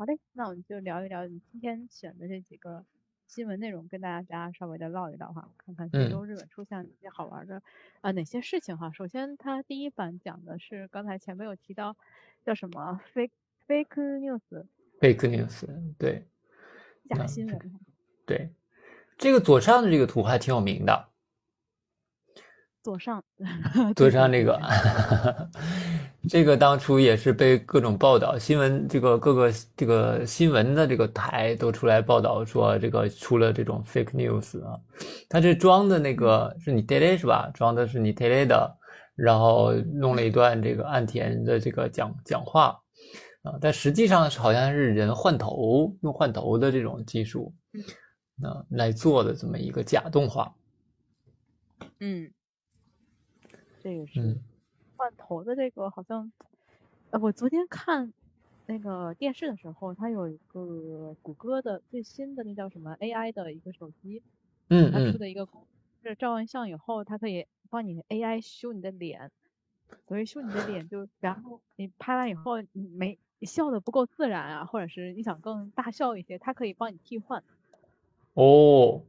好嘞，那我们就聊一聊你今天选的这几个新闻内容，跟大家稍微的唠一唠哈，看看这周日本出现哪些好玩的啊哪些事情哈。首先，它第一版讲的是刚才前面有提到叫什么 fake fake news，fake news 对，假新闻。对，这个左上的这个图还挺有名的。左上，左上这个，这个当初也是被各种报道新闻，这个各个这个新闻的这个台都出来报道说，这个出了这种 fake news 啊，他这装的那个是你 tele 是吧？装的是你 tele 的，然后弄了一段这个岸田的这个讲讲话啊，但实际上好像是人换头，用换头的这种技术，啊来做的这么一个假动画，嗯。这个是换头的这个好像，呃，我昨天看那个电视的时候，它有一个谷歌的最新的那叫什么 AI 的一个手机，嗯它出的一个，是照完相以后，它可以帮你 AI 修你的脸，所以修你的脸就，然后你拍完以后你没你笑的不够自然啊，或者是你想更大笑一些，它可以帮你替换。哦，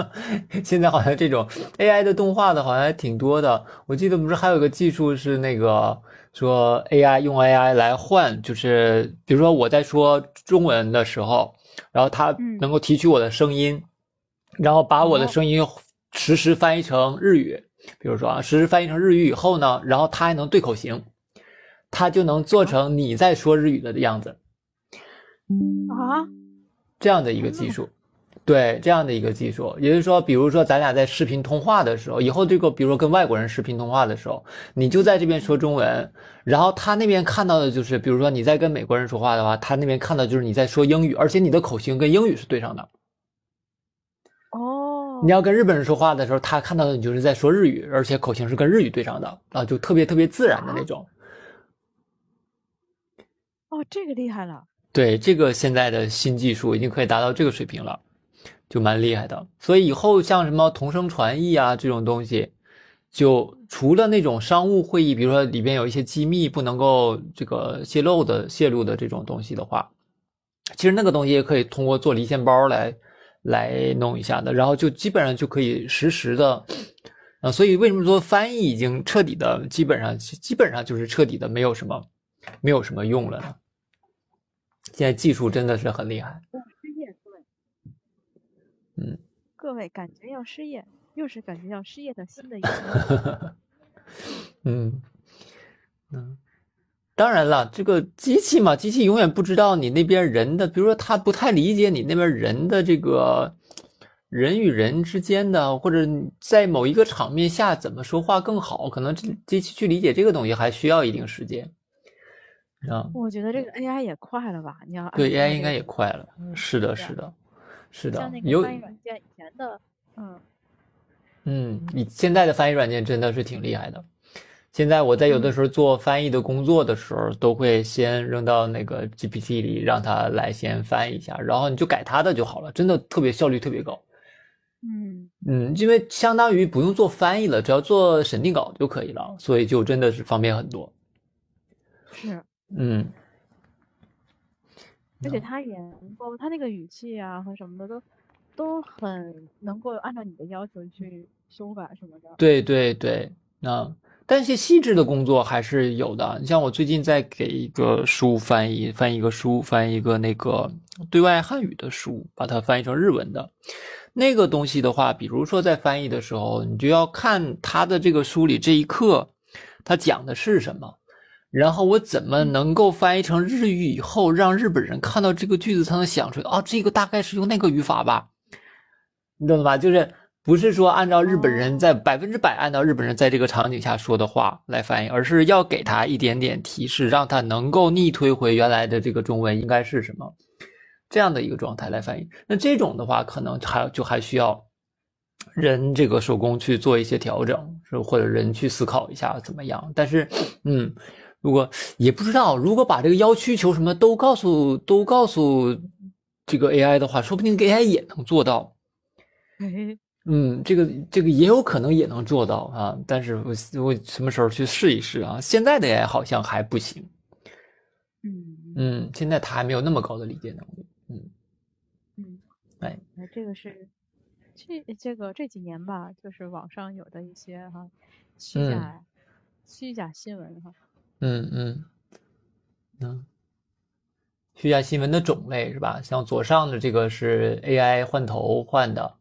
现在好像这种 AI 的动画的好像还挺多的。我记得不是还有个技术是那个说 AI 用 AI 来换，就是比如说我在说中文的时候，然后它能够提取我的声音，然后把我的声音实时翻译成日语。比如说啊，实时翻译成日语以后呢，然后它还能对口型，它就能做成你在说日语的样子。啊，这样的一个技术。对这样的一个技术，也就是说，比如说咱俩在视频通话的时候，以后这个，比如说跟外国人视频通话的时候，你就在这边说中文，然后他那边看到的就是，比如说你在跟美国人说话的话，他那边看到就是你在说英语，而且你的口型跟英语是对上的。哦，你要跟日本人说话的时候，他看到的你就是在说日语，而且口型是跟日语对上的啊，就特别特别自然的那种。哦，这个厉害了。对，这个现在的新技术已经可以达到这个水平了。就蛮厉害的，所以以后像什么同声传译啊这种东西，就除了那种商务会议，比如说里边有一些机密不能够这个泄露的泄露的这种东西的话，其实那个东西也可以通过做离线包来来弄一下的，然后就基本上就可以实时的，啊，所以为什么说翻译已经彻底的，基本上基本上就是彻底的没有什么没有什么用了呢？现在技术真的是很厉害。嗯，各位感觉要失业，又是感觉要失业的新的一年。嗯嗯，当然了，这个机器嘛，机器永远不知道你那边人的，比如说他不太理解你那边人的这个人与人之间的，或者在某一个场面下怎么说话更好，可能机器去理解这个东西还需要一定时间。啊，我觉得这个 AI 也快了吧？你要对 AI 应该也快了，是的，是的。是的，有翻译软件以前的，嗯嗯，你现在的翻译软件真的是挺厉害的。现在我在有的时候做翻译的工作的时候，都会先扔到那个 GPT 里，让它来先翻译一下，然后你就改它的就好了，真的特别效率特别高。嗯嗯，因为相当于不用做翻译了，只要做审定稿就可以了，所以就真的是方便很多。是，嗯。而且他也能够，他那个语气啊和什么的都都很能够按照你的要求去修改什么的。对对对，那但是细致的工作还是有的。你像我最近在给一个书翻译，翻译一个书，翻译一个那个对外汉语的书，把它翻译成日文的那个东西的话，比如说在翻译的时候，你就要看他的这个书里这一课，他讲的是什么。然后我怎么能够翻译成日语以后，让日本人看到这个句子，才能想出来啊？这个大概是用那个语法吧？你懂了吧？就是不是说按照日本人在百分之百按照日本人在这个场景下说的话来翻译，而是要给他一点点提示，让他能够逆推回原来的这个中文应该是什么这样的一个状态来翻译。那这种的话，可能还就还需要人这个手工去做一些调整，是或者人去思考一下怎么样？但是，嗯。如果也不知道，如果把这个要需求什么都告诉都告诉这个 AI 的话，说不定 AI 也能做到。嗯，这个这个也有可能也能做到啊。但是我我什么时候去试一试啊？现在的 AI 好像还不行。嗯。嗯，现在他还没有那么高的理解能力。嗯嗯，哎，那这个是这这个这几年吧，就是网上有的一些哈虚假虚假新闻哈。嗯嗯嗯，虚假新闻的种类是吧？像左上的这个是 AI 换头换的。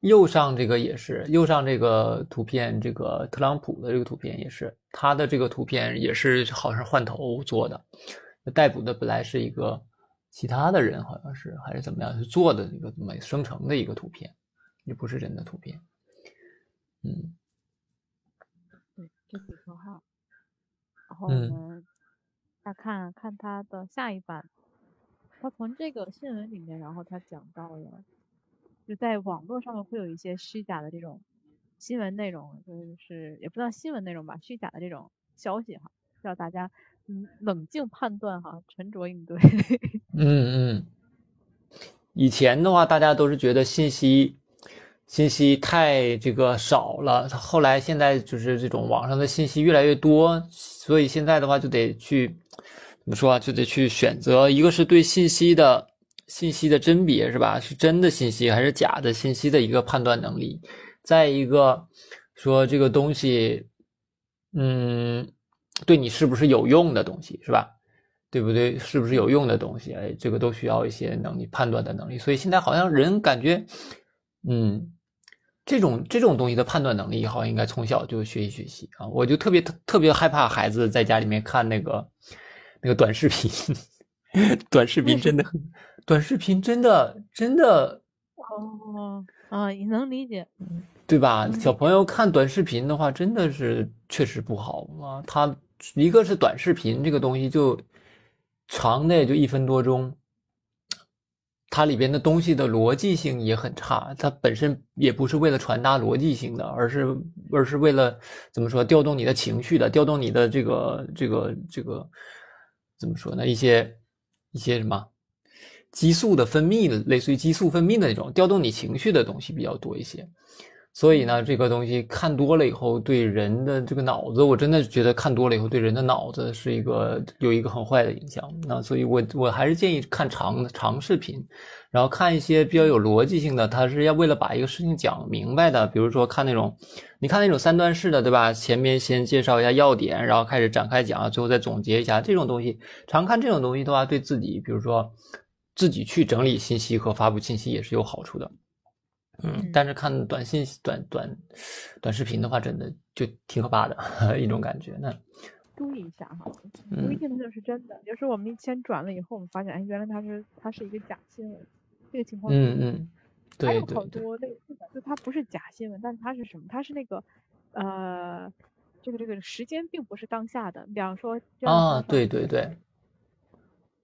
右上这个也是，右上这个图片，这个特朗普的这个图片也是，他的这个图片也是好像换头做的，逮捕的本来是一个其他的人，好像是还是怎么样，是做的一个怎么生成的一个图片，也不是真的图片。嗯，对，这几个号，然后我们再看看他的下一版，他从这个新闻里面，然后他讲到了。就在网络上面会有一些虚假的这种新闻内容，就是也不算新闻内容吧，虚假的这种消息哈，需要大家嗯冷静判断哈，沉着应对。嗯嗯，以前的话大家都是觉得信息信息太这个少了，后来现在就是这种网上的信息越来越多，所以现在的话就得去怎么说啊，就得去选择，一个是对信息的。信息的甄别是吧？是真的信息还是假的信息的一个判断能力。再一个，说这个东西，嗯，对你是不是有用的东西是吧？对不对？是不是有用的东西？哎，这个都需要一些能力判断的能力。所以现在好像人感觉，嗯，这种这种东西的判断能力，好像应该从小就学习学习啊。我就特别特特别害怕孩子在家里面看那个那个短视频，短视频真的很。短视频真的真的哦啊，你能理解，对吧？小朋友看短视频的话，真的是确实不好啊。他一个是短视频这个东西就长的也就一分多钟，它里边的东西的逻辑性也很差。它本身也不是为了传达逻辑性的，而是而是为了怎么说调动你的情绪的，调动你的这个这个这个怎么说呢？一些一些什么？激素的分泌的，类似于激素分泌的那种调动你情绪的东西比较多一些，所以呢，这个东西看多了以后，对人的这个脑子，我真的觉得看多了以后，对人的脑子是一个有一个很坏的影响。那所以，我我还是建议看长长视频，然后看一些比较有逻辑性的，他是要为了把一个事情讲明白的。比如说看那种，你看那种三段式的，对吧？前面先介绍一下要点，然后开始展开讲，最后再总结一下。这种东西，常看这种东西的话，对自己，比如说。自己去整理信息和发布信息也是有好处的，嗯，但是看短信短短短视频的话，真的就挺可怕的 一种感觉。那注意一下哈，不一定就是真的。就是我们一先转了以后，我们发现，哎，原来它是它是一个假新闻。这个情况，嗯嗯，还有好多类似的，就它不是假新闻，但是它是什么？它是那个呃，这个这个时间并不是当下的。比方说啊，对对对。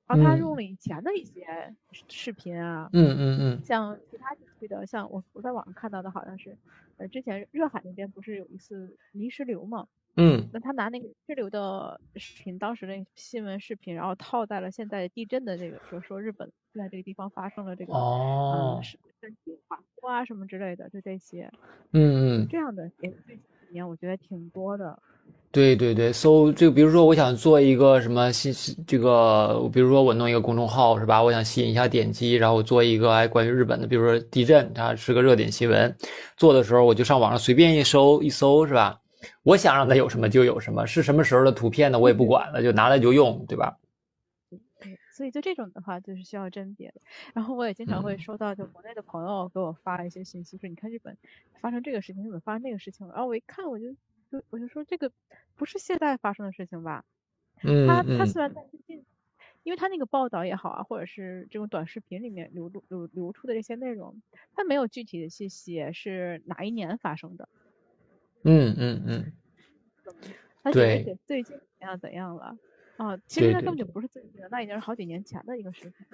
然后他用了以前的一些视频啊，嗯嗯嗯，像其他地区的，像我我在网上看到的好像是，呃，之前热海那边不是有一次泥石流嘛，嗯，那他拿那个泥石流的视频，当时的新闻视频，然后套在了现在地震的这个，说说日本在这个地方发生了这个，哦，身体滑坡啊什么之类的，就这些，嗯嗯，这样的也这几年我觉得挺多的。对对对，搜这个，比如说我想做一个什么信息，这个比如说我弄一个公众号是吧？我想吸引一下点击，然后我做一个哎关于日本的，比如说地震，它是个热点新闻。做的时候我就上网上随便一搜一搜是吧？我想让它有什么就有什么，是什么时候的图片呢？我也不管了，就拿来就用，对吧？所以就这种的话就是需要甄别的。然后我也经常会收到就国内的朋友给我发一些信息，说你看日本发生这个事情，日本发生那个事情，然后我一看我就。就我就说这个不是现在发生的事情吧？嗯，他他虽然在最近，因为他那个报道也好啊，或者是这种短视频里面流露流流出的这些内容，他没有具体的去写是哪一年发生的。嗯嗯嗯。他只是写最近怎样怎样了。啊，其实那根本就不是最近的，那已经是好几年前的一个事情。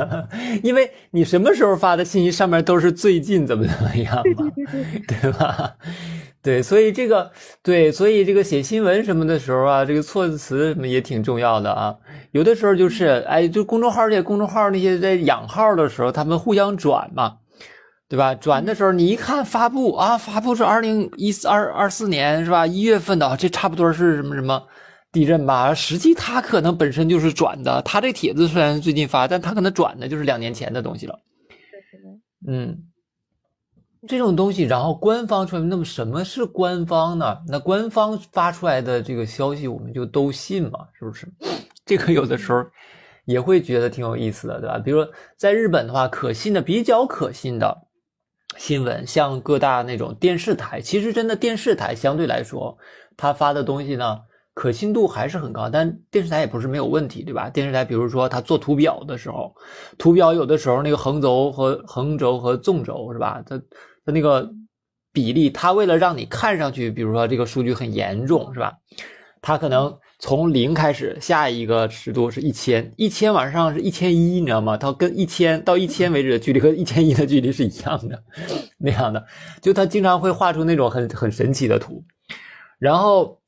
因为你什么时候发的信息上面都是最近怎么怎么样嘛，对吧？对，所以这个对，所以这个写新闻什么的时候啊，这个措辞什么也挺重要的啊。有的时候就是，哎，就公众号这些公众号那些在养号的时候，他们互相转嘛，对吧？转的时候你一看发布啊，发布是二零一四二二四年是吧？一月份的，这差不多是什么什么。地震吧，实际他可能本身就是转的。他这帖子虽然最近发，但他可能转的就是两年前的东西了。嗯，这种东西，然后官方出来，那么什么是官方呢？那官方发出来的这个消息，我们就都信嘛？是不是？这个有的时候也会觉得挺有意思的，对吧？比如说在日本的话，可信的、比较可信的新闻，像各大那种电视台，其实真的电视台相对来说，他发的东西呢。可信度还是很高，但电视台也不是没有问题，对吧？电视台比如说他做图表的时候，图表有的时候那个横轴和横轴和纵轴是吧？它那个比例，它为了让你看上去，比如说这个数据很严重是吧？它可能从零开始，下一个尺度是一千，一千往上是一千一，你知道吗？它跟一千到一千为止的距离和一千一的距离是一样的，那样的，就它经常会画出那种很很神奇的图，然后。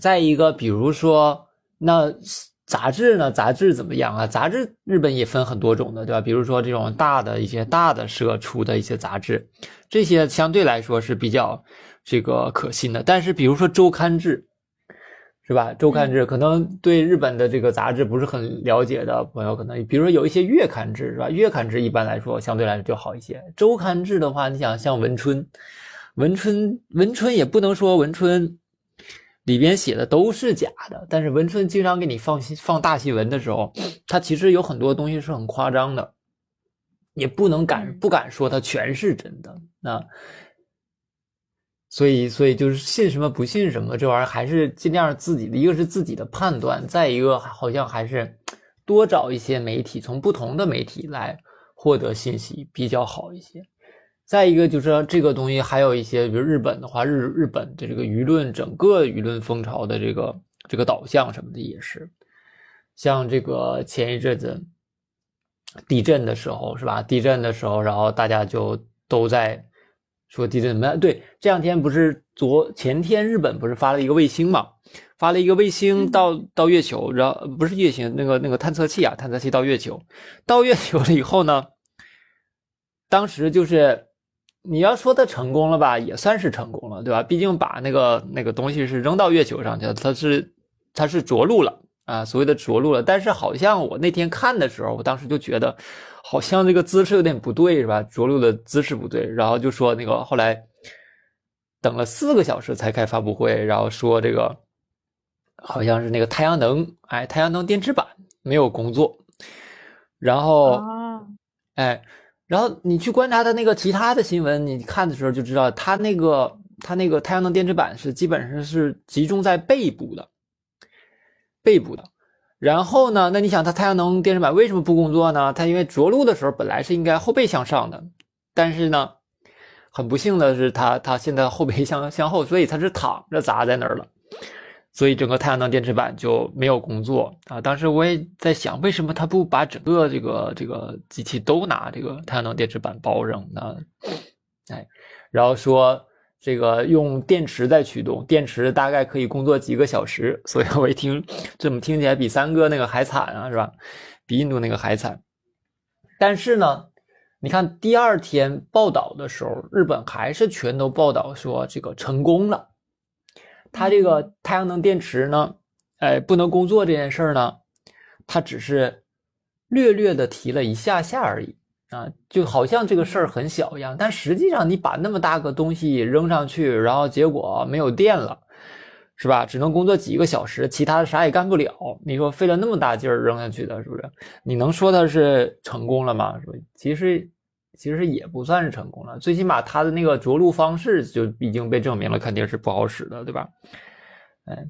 再一个，比如说那杂志呢？杂志怎么样啊？杂志日本也分很多种的，对吧？比如说这种大的一些大的社出的一些杂志，这些相对来说是比较这个可信的。但是比如说周刊制，是吧？周刊制可能对日本的这个杂志不是很了解的朋友，可能比如说有一些月刊制，是吧？月刊制一般来说相对来说就好一些。周刊制的话，你想像文春，文春文春也不能说文春。里边写的都是假的，但是文春经常给你放新放大新闻的时候，它其实有很多东西是很夸张的，也不能敢不敢说它全是真的。啊所以所以就是信什么不信什么，这玩意儿还是尽量自己的一个是自己的判断，再一个好像还是多找一些媒体，从不同的媒体来获得信息比较好一些。再一个就是这个东西，还有一些，比如日本的话，日日本的这个舆论，整个舆论风潮的这个这个导向什么的也是，像这个前一阵子地震的时候，是吧？地震的时候，然后大家就都在说地震怎么样？对，这两天不是昨前天日本不是发了一个卫星嘛？发了一个卫星到到月球，然后不是月星那个那个探测器啊，探测器到月球，到月球了以后呢，当时就是。你要说它成功了吧，也算是成功了，对吧？毕竟把那个那个东西是扔到月球上去了，它是它是着陆了啊，所谓的着陆了。但是好像我那天看的时候，我当时就觉得好像这个姿势有点不对，是吧？着陆的姿势不对，然后就说那个后来等了四个小时才开发布会，然后说这个好像是那个太阳能，哎，太阳能电池板没有工作，然后哎。然后你去观察它那个其他的新闻，你看的时候就知道，它那个它那个太阳能电池板是基本上是集中在背部的，背部的。然后呢，那你想它太阳能电池板为什么不工作呢？它因为着陆的时候本来是应该后背向上的，但是呢，很不幸的是它它现在后背向向后，所以它是躺着砸在那儿了。所以整个太阳能电池板就没有工作啊！当时我也在想，为什么他不把整个这个这个机器都拿这个太阳能电池板包扔呢？哎，然后说这个用电池在驱动，电池大概可以工作几个小时。所以我一听，这么听起来比三哥那个还惨啊，是吧？比印度那个还惨。但是呢，你看第二天报道的时候，日本还是全都报道说这个成功了。它这个太阳能电池呢，哎，不能工作这件事儿呢，它只是略略的提了一下下而已啊，就好像这个事儿很小一样。但实际上，你把那么大个东西扔上去，然后结果没有电了，是吧？只能工作几个小时，其他的啥也干不了。你说费了那么大劲儿扔下去的，是不是？你能说它是成功了吗？是吧？其实。其实也不算是成功了，最起码它的那个着陆方式就已经被证明了，肯定是不好使的，对吧？嗯，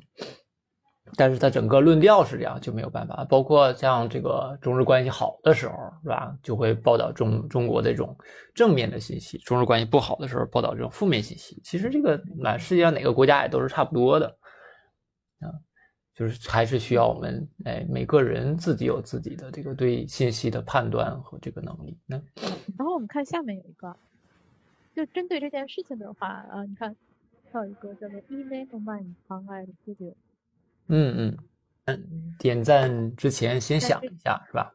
但是它整个论调是这样，就没有办法。包括像这个中日关系好的时候，是吧？就会报道中中国这种正面的信息；中日关系不好的时候，报道这种负面信息。其实这个满世界上哪个国家也都是差不多的，就是还是需要我们哎，每个人自己有自己的这个对信息的判断和这个能力。那然后我们看下面有一个，就针对这件事情的话啊，你看，还有一个叫做 “email my 长爱的 video”。嗯嗯，点赞之前先想一下是吧？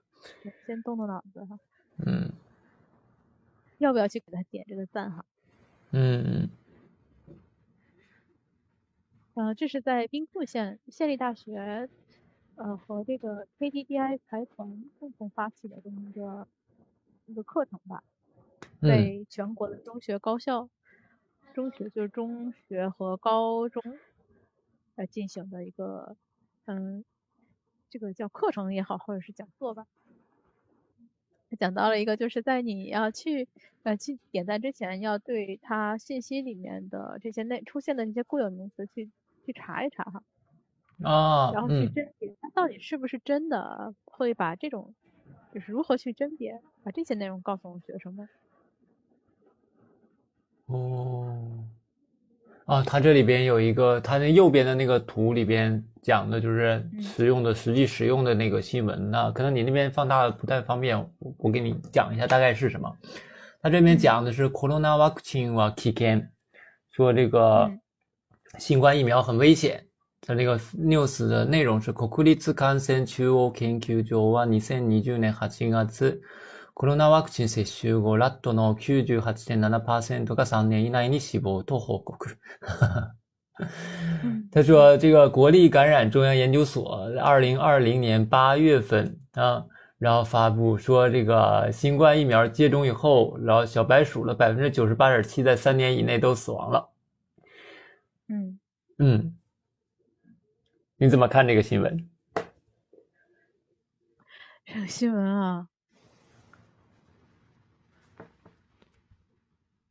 先动动脑子哈。嗯。要不要去给他点这个赞哈？嗯嗯。呃，这是在兵库县县立大学，呃，和这个 KDDI 财团共同发起的这么一个一个课程吧，为全国的中学高校，中学就是中学和高中来进行的一个，嗯，这个叫课程也好，或者是讲座吧。讲到了一个，就是在你要去呃去点赞之前，要对它信息里面的这些内出现的那些固有名词去去查一查哈，啊，然后去甄别它到底是不是真的，会把这种就是如何去甄别，把这些内容告诉我们学生们。哦。啊，它这里边有一个，它那右边的那个图里边讲的就是使用的实际使用的那个新闻呢，可能你那边放大不太方便，我我给你讲一下大概是什么。它这边讲的是 Corona vaccine wa kiken，说这个新冠疫苗很危险。它那个 news 的内容是国立感染中央研究所は2020年8月。コロナワクチン接種後、ラットの98.7%が3年以内に死亡と報告。他说，这个国立感染中央研究所二零二零年八月份啊，然后发布说，这个新冠疫苗接种以后，然后小白鼠的百分之九十八点七在三年以内都死亡了。 嗯嗯，你怎么看这个新闻？这个新闻啊。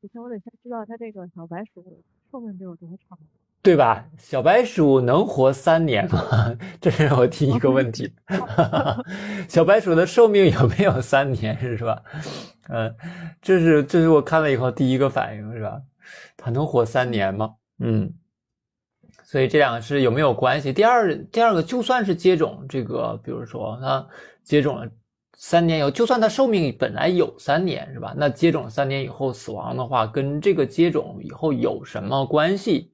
首先，我得先知道它这个小白鼠寿命得有多长，对吧？小白鼠能活三年吗？这是我第一个问题。小白鼠的寿命有没有三年，是吧？嗯，这是这是我看了以后第一个反应，是吧？它能活三年吗？嗯，所以这两个是有没有关系？第二，第二个就算是接种这个，比如说它接种了。三年以后，就算它寿命本来有三年，是吧？那接种三年以后死亡的话，跟这个接种以后有什么关系？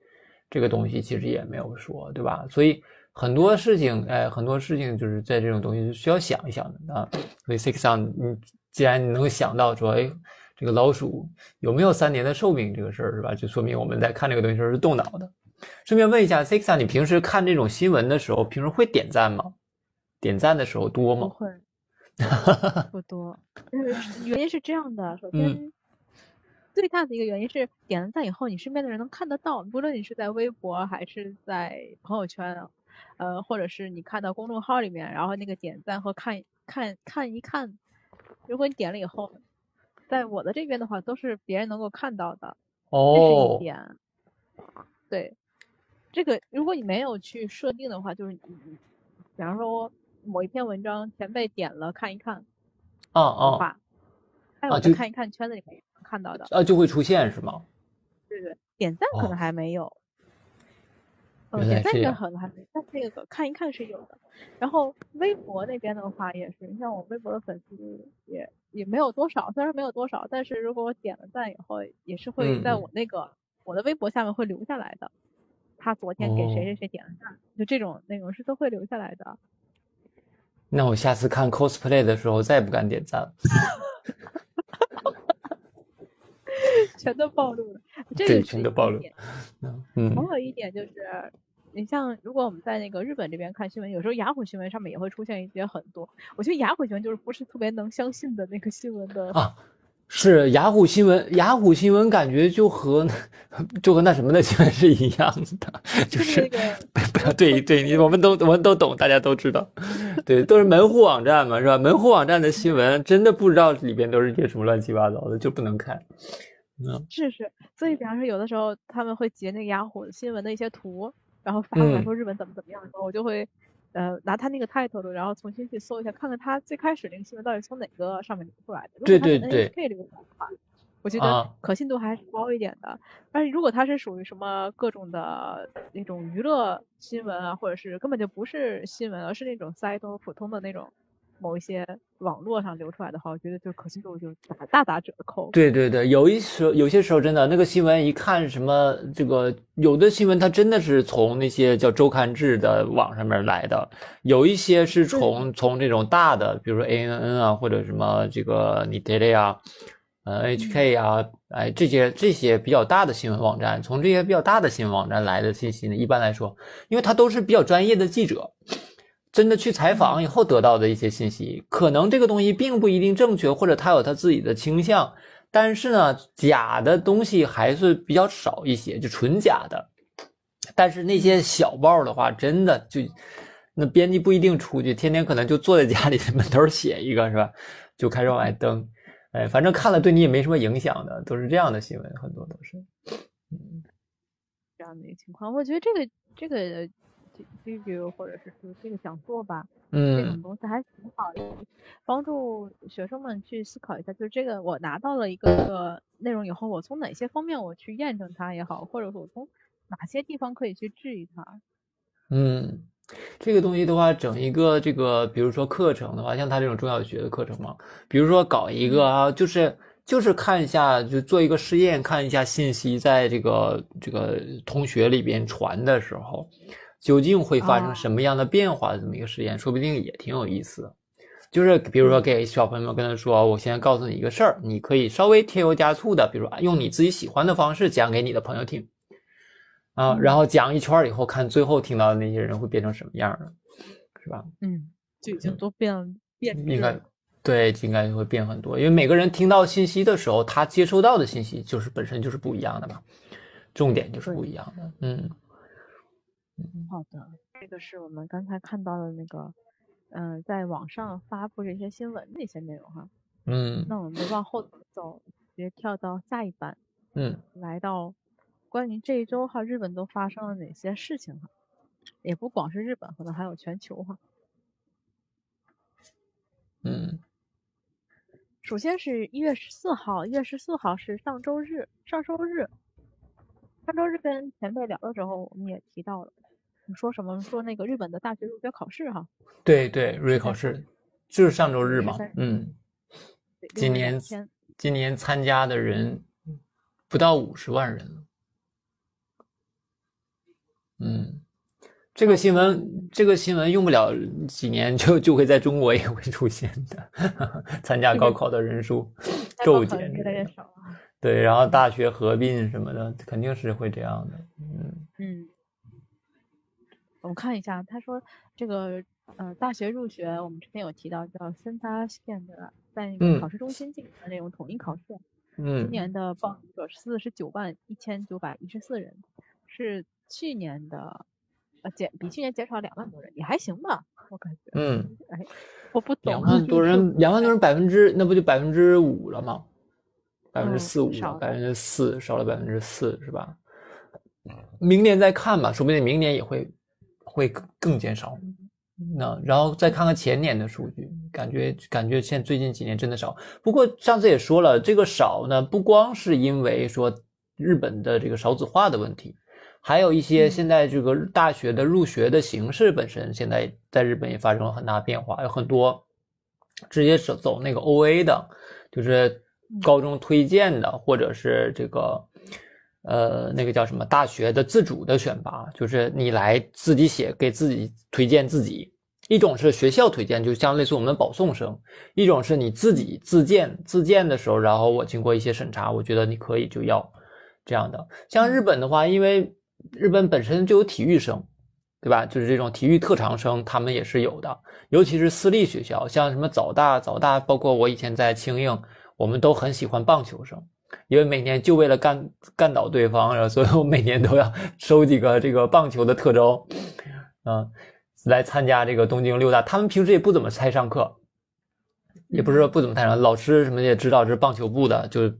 这个东西其实也没有说，对吧？所以很多事情，哎，很多事情就是在这种东西需要想一想的啊。所以 Six on，，你既然你能想到说，哎，这个老鼠有没有三年的寿命这个事儿，是吧？就说明我们在看这个东西时候是动脑的。顺便问一下 Sixa，，你平时看这种新闻的时候，平时会点赞吗？点赞的时候多吗？不会。不多，原因是这样的。首先，最大的一个原因是点了赞以后，你身边的人能看得到，不论你是在微博还是在朋友圈，呃，或者是你看到公众号里面，然后那个点赞和看看看一看，如果你点了以后，在我的这边的话，都是别人能够看到的。哦，这是一点。对，这个如果你没有去设定的话，就是你，比方说。某一篇文章前辈点了看一看，哦哦，还有就看一看圈子里面能看到的，啊，就会出现是吗？对对，点赞可能还没有，嗯，点赞可能还没，但这个看一看是有的。然后微博那边的话也是，你像我微博的粉丝也也没有多少，虽然没有多少，但是如果我点了赞以后，也是会在我那个我的微博下面会留下来的。他昨天给谁谁谁点了赞，就这种内容是都会留下来的。那我下次看 cosplay 的时候再也不敢点赞了，全都暴露了。这对，全都暴露。嗯，还有一点就是，你像如果我们在那个日本这边看新闻，有时候雅虎新闻上面也会出现一些很多，我觉得雅虎新闻就是不是特别能相信的那个新闻的啊。是雅虎新闻，雅虎新闻感觉就和就和那什么的新闻是一样的，就是不要对对，你我们都我们都懂，大家都知道，对，都是门户网站嘛，是吧？门户网站的新闻真的不知道里边都是些什么乱七八糟的，就不能看。嗯，是是，所以比方说有的时候他们会截那个雅虎新闻的一些图，然后发过来说日本怎么怎么样的时候，我就会。呃，拿他那个 title，然后重新去搜一下，看看他最开始那个新闻到底从哪个上面流出来的。对对对。NHK 这个的话，我觉得可信度还是高一点的。但是如果他是属于什么各种的那种娱乐新闻啊，或者是根本就不是新闻，而是那种 site 普通的那种。某一些网络上流出来的话，我觉得就可信度就打大打折扣。对对对，有一时有些时候真的那个新闻一看什么这个有的新闻它真的是从那些叫周刊制的网上面来的，有一些是从从这种大的，比如说 A N N 啊或者什么这个 n i t e l 啊，呃 HK 啊，哎这些这些比较大的新闻网站，从这些比较大的新闻网站来的信息呢，一般来说，因为他都是比较专业的记者，真的去采访以后得到的一些信息，可能这个东西并不一定正确，或者他有他自己的倾向，但是呢，假的东西还是比较少一些，就纯假的。但是那些小报的话，真的就。那编辑不一定出去，天天可能就坐在家里 门头写一个，是吧？就开始往外登，哎，反正看了对你也没什么影响的，都是这样的新闻，很多都是，嗯，这样的一个情况。我觉得这个这个这个或者是说这个讲座吧，嗯，这种东西还挺好，帮助学生们去思考一下，就是这个我拿到了一个内容以后，我从哪些方面我去验证它也好，或者说我从哪些地方可以去质疑它，嗯。这个东西的话，整一个这个，比如说课程的话，像他这种中小学的课程嘛，比如说搞一个啊，就是就是看一下，就做一个试验，看一下信息在这个这个同学里边传的时候，究竟会发生什么样的变化的这么一个实验，说不定也挺有意思。就是比如说给小朋友们跟他说，我现在告诉你一个事儿，你可以稍微添油加醋的，比如说用你自己喜欢的方式讲给你的朋友听。啊，然后讲一圈以后，看最后听到的那些人会变成什么样的，是吧？嗯，就已经都变变应该对，应该会变很多，因为每个人听到信息的时候，他接收到的信息就是本身就是不一样的嘛，重点就是不一样的。嗯嗯，好的，这个是我们刚才看到的那个，嗯，在网上发布这些新闻的一些内容哈。嗯，那我们往后走，直接跳到下一版。嗯，来到。关于这一周哈，日本都发生了哪些事情哈？也不光是日本，可能还有全球哈。嗯，首先是一月十四号，一月十四号是上周日，上周日，上周日跟前辈聊的时候，我们也提到了，你说什么？说那个日本的大学入学考试哈？对对，入学考试就是上周日嘛。嗯，今年今年参加的人不到五十万人。嗯，这个新闻，这个新闻用不了几年就就会在中国也会出现的。参加高考的人数骤减，对，然后大学合并什么的，肯定是会这样的。嗯嗯，我们看一下，他说这个呃大学入学，我们之前有提到叫三八线的，在那个考试中心进行的那种统一考试。嗯，今年的报名者四十九万一千九百一十四人，是。去年的，呃减比去年减少两万多人，也还行吧，我感觉。嗯，哎，我不懂。两万多人，两万多人百分之，那不就百分之五了吗？百分之四五，百分之四少了百分之四，是吧？明年再看吧，说不定明年也会会更减少。那然后再看看前年的数据，感觉感觉现最近几年真的少。不过上次也说了，这个少呢，不光是因为说日本的这个少子化的问题。还有一些现在这个大学的入学的形式本身，现在在日本也发生了很大变化，有很多直接走走那个 O A 的，就是高中推荐的，或者是这个呃那个叫什么大学的自主的选拔，就是你来自己写给自己推荐自己。一种是学校推荐，就像类似我们保送生；一种是你自己自荐，自荐的时候，然后我经过一些审查，我觉得你可以就要这样的。像日本的话，因为日本本身就有体育生，对吧？就是这种体育特长生，他们也是有的。尤其是私立学校，像什么早大、早大，包括我以前在清应，我们都很喜欢棒球生，因为每年就为了干干倒对方，然后所以我每年都要收几个这个棒球的特招，嗯，来参加这个东京六大。他们平时也不怎么太上课，也不是说不怎么太上，老师什么也知道是棒球部的，就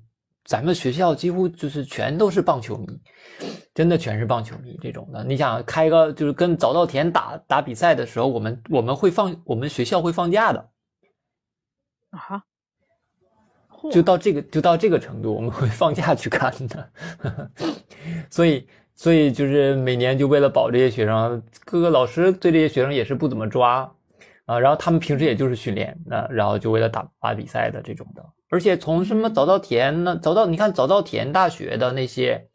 咱们学校几乎就是全都是棒球迷。真的全是棒球迷这种的，你想开个就是跟早稻田打打比赛的时候，我们我们会放我们学校会放假的啊，就到这个就到这个程度，我们会放假去看的，所以所以就是每年就为了保这些学生，各个老师对这些学生也是不怎么抓啊，然后他们平时也就是训练啊，然后就为了打打比赛的这种的，而且从什么早稻田呢，早稻你看早稻田大学的那些。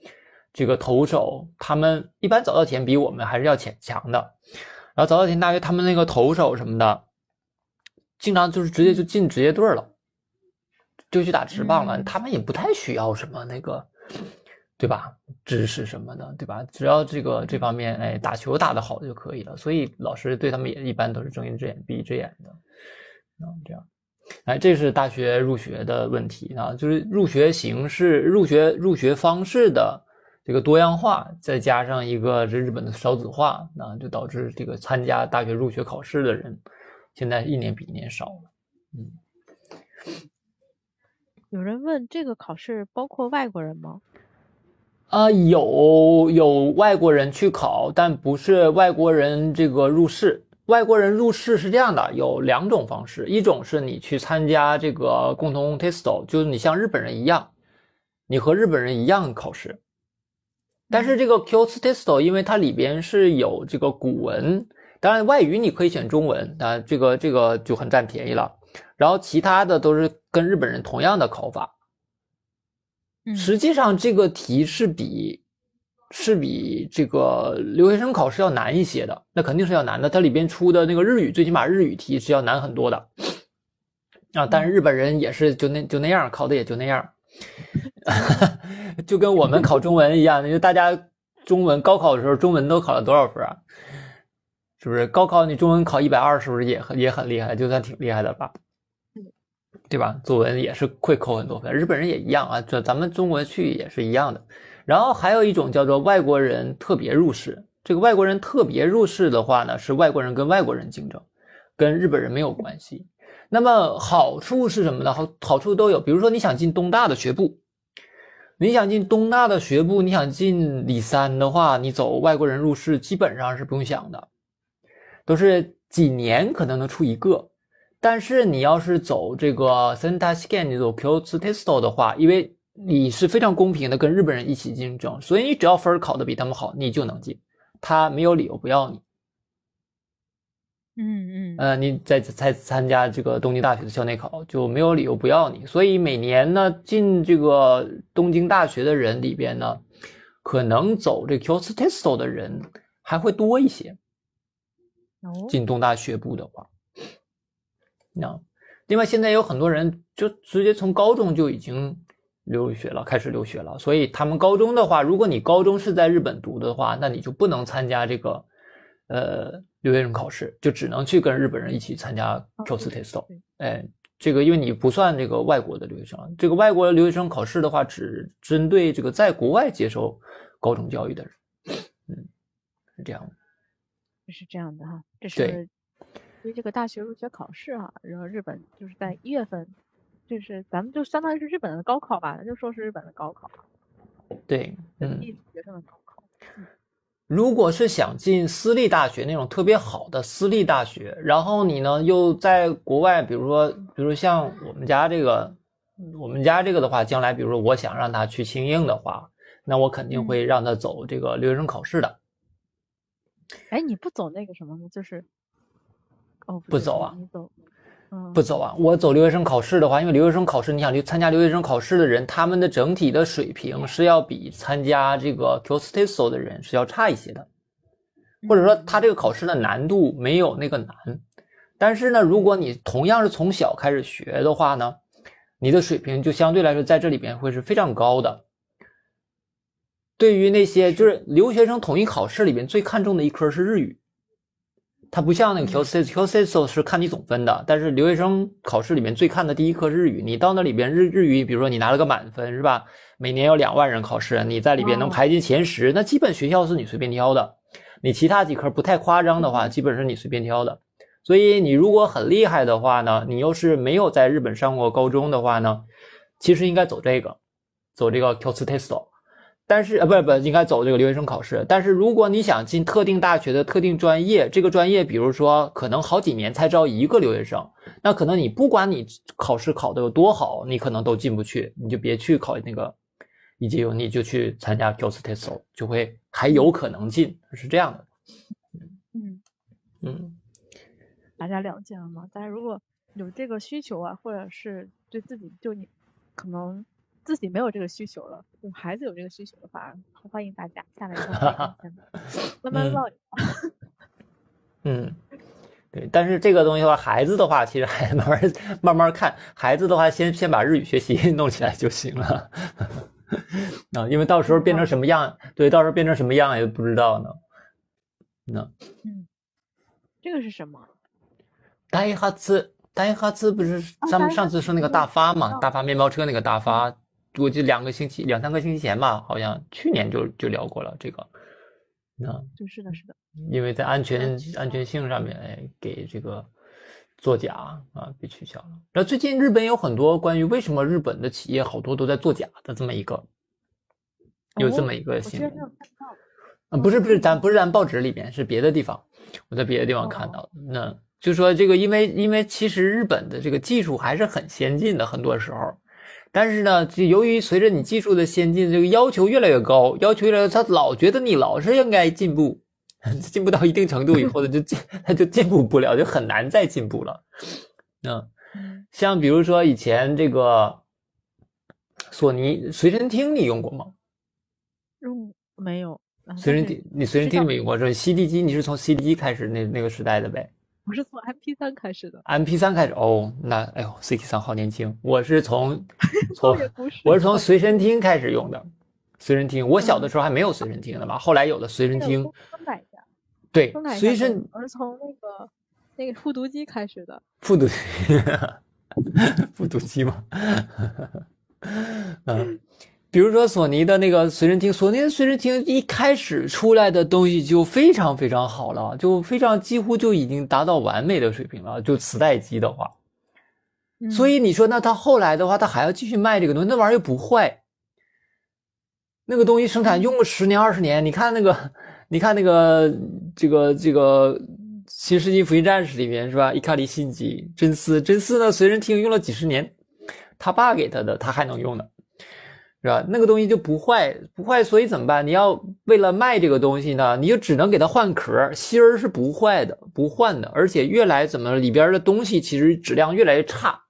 这个投手，他们一般早稻田比我们还是要强强的。然后早稻田大学他们那个投手什么的，经常就是直接就进职业队了，就去打职棒了，他们也不太需要什么那个，对吧？知识什么的，对吧？只要这个这方面，哎，打球打得好就可以了。所以老师对他们也一般都是睁一只眼闭一只眼的，啊，这样。哎，这是大学入学的问题啊，就是入学形式、入学入学方式的这个多样化，再加上一个这日本的少子化，那就导致这个参加大学入学考试的人现在一年比一年少了。嗯，有人问这个考试包括外国人吗？啊，有有外国人去考，但不是外国人这个入试。外国人入试是这样的，有两种方式，一种是你去参加这个共同 testo，就是你像日本人一样，你和日本人一样考试。但是这个 Q S testo，因为它里边是有这个古文，当然外语你可以选中文，啊，这个这个就很占便宜了。然后其他的都是跟日本人同样的考法。实际上这个题是比。是比这个留学生考试要难一些的，那肯定是要难的。它里边出的那个日语，最起码日语题是要难很多的啊。但是日本人也是就那就那样考的，也就那样，就跟我们考中文一样，就大家中文高考的时候，中文都考了多少分啊？是不是？高考你中文考一百二，是不是也很也很厉害？就算挺厉害的吧？对吧？作文也是会扣很多分，日本人也一样啊。这咱们中国去也是一样的。然后还有一种叫做外国人特别入试，这个外国人特别入试的话呢，是外国人跟外国人竞争，跟日本人没有关系。那么好处是什么呢？好好处都有，比如说你想进东大的学部，你想进东大的学部，你想进理三的话，你走外国人入试基本上是不用想的，都是几年可能能出一个。但是你要是走这个 Senta Scan，你走 Q S Testo 的话，因为你是非常公平的，跟日本人一起竞争，所以你只要分考的比他们好，你就能进，他没有理由不要你。嗯嗯，呃，你在在参加这个东京大学的校内考就没有理由不要你，所以每年呢进这个东京大学的人里边呢，可能走这 Q S Testo 的人还会多一些。进东大学部的话，那另外现在有很多人就直接从高中就已经。留学了，开始留学了，所以他们高中的话，如果你高中是在日本读的话，那你就不能参加这个，呃，留学生考试，就只能去跟日本人一起参加 Q S Test。哎，这个因为你不算这个外国的留学生，这个外国留学生考试的话，只针对这个在国外接受高中教育的人。嗯，是这样的。是这样的哈，这是对于这个大学入学考试哈，然后日本就是在一月份。就是咱们就相当于是日本的高考吧，咱就说是日本的高考。对，嗯，学生的高考。如果是想进私立大学那种特别好的私立大学，然后你呢又在国外，比如说，比如像我们家这个，我们家这个的话，将来比如说我想让他去清英的话，那我肯定会让他走这个留学生考试的。哎，你不走那个什么吗？就是，哦，不走啊。不走啊！我走留学生考试的话，因为留学生考试，你想去参加留学生考试的人，他们的整体的水平是要比参加这个 Q S T S O 的人是要差一些的，或者说他这个考试的难度没有那个难。但是呢，如果你同样是从小开始学的话呢，你的水平就相对来说在这里边会是非常高的。对于那些就是留学生统一考试里边最看重的一科是日语。它不像那个 Q C Q C S O 是看你总分的，但是留学生考试里面最看的第一科日语。你到那里边日日语，比如说你拿了个满分是吧？每年有两万人考试，你在里边能排进前十，那基本学校是你随便挑的。你其他几科不太夸张的话，基本是你随便挑的。所以你如果很厉害的话呢，你又是没有在日本上过高中的话呢，其实应该走这个，走这个 Q C T S O。但是呃，不是不应该走这个留学生考试。但是如果你想进特定大学的特定专业，这个专业比如说可能好几年才招一个留学生，那可能你不管你考试考的有多好，你可能都进不去。你就别去考那个一级有，你就去参加 q s t e s t 就会还有可能进，是这样的。嗯嗯，大家了解了吗？大家如果有这个需求啊，或者是对自己就你可能。自己没有这个需求了，就孩子有这个需求的话，欢迎大家下来 慢慢唠。嗯，对，但是这个东西的话，孩子的话，其实还慢慢慢慢看。孩子的话，先先把日语学习 弄起来就行了。啊，因为到时候变成什么样，对，到时候变成什么样也不知道呢。那，嗯，这个是什么？大哈兹，大哈兹不是咱们上次说那个大发嘛？大发面包车那个大发，我记两个星期、两三个星期前吧，好像去年就就聊过了这个。那，就是的，是的。因为在安全安全性上面，哎，给这个作假啊被取消了。然后最近日本有很多关于为什么日本的企业好多都在作假的这么一个，有这么一个新闻。啊，不是不是，咱不是咱报纸里面，是别的地方，我在别的地方看到的。那就说这个，因为因为其实日本的这个技术还是很先进的，很多时候。但是呢，就由于随着你技术的先进，这个要求越来越高，要求越来越，他老觉得你老是应该进步。进步到一定程度以后呢，就进 他就进步不了，就很难再进步了。嗯，像比如说以前这个索尼随身听，你用过吗？用没有。随身听，你随身听没用过？是 CD 机，你是从 CD 机开始那那个时代的呗？我是从 MP3 开始的。MP3 开始哦，那哎呦，CT3 好年轻。我是从 从我是从随身听开始用的。随身听，我小的时候还没有随身听的嘛，后来有了随身听。对，随身我是从那个那个复读机开始的。复读机，复读机吗？嗯，比如说索尼的那个随身听，索尼的随身听一开始出来的东西就非常非常好了，就非常几乎就已经达到完美的水平了。就磁带机的话，所以你说那他后来的话，他还要继续卖这个东西，那玩意儿又不坏，那个东西生产用个十年二十年，你看那个。你看那个这个这个《新世纪福音战士》里面是吧？伊卡利信吉真丝真丝呢，随身听用了几十年，他爸给他的，他还能用呢，是吧？那个东西就不坏不坏，所以怎么办？你要为了卖这个东西呢，你就只能给它换壳，芯儿是不坏的，不换的，而且越来怎么里边的东西其实质量越来越差，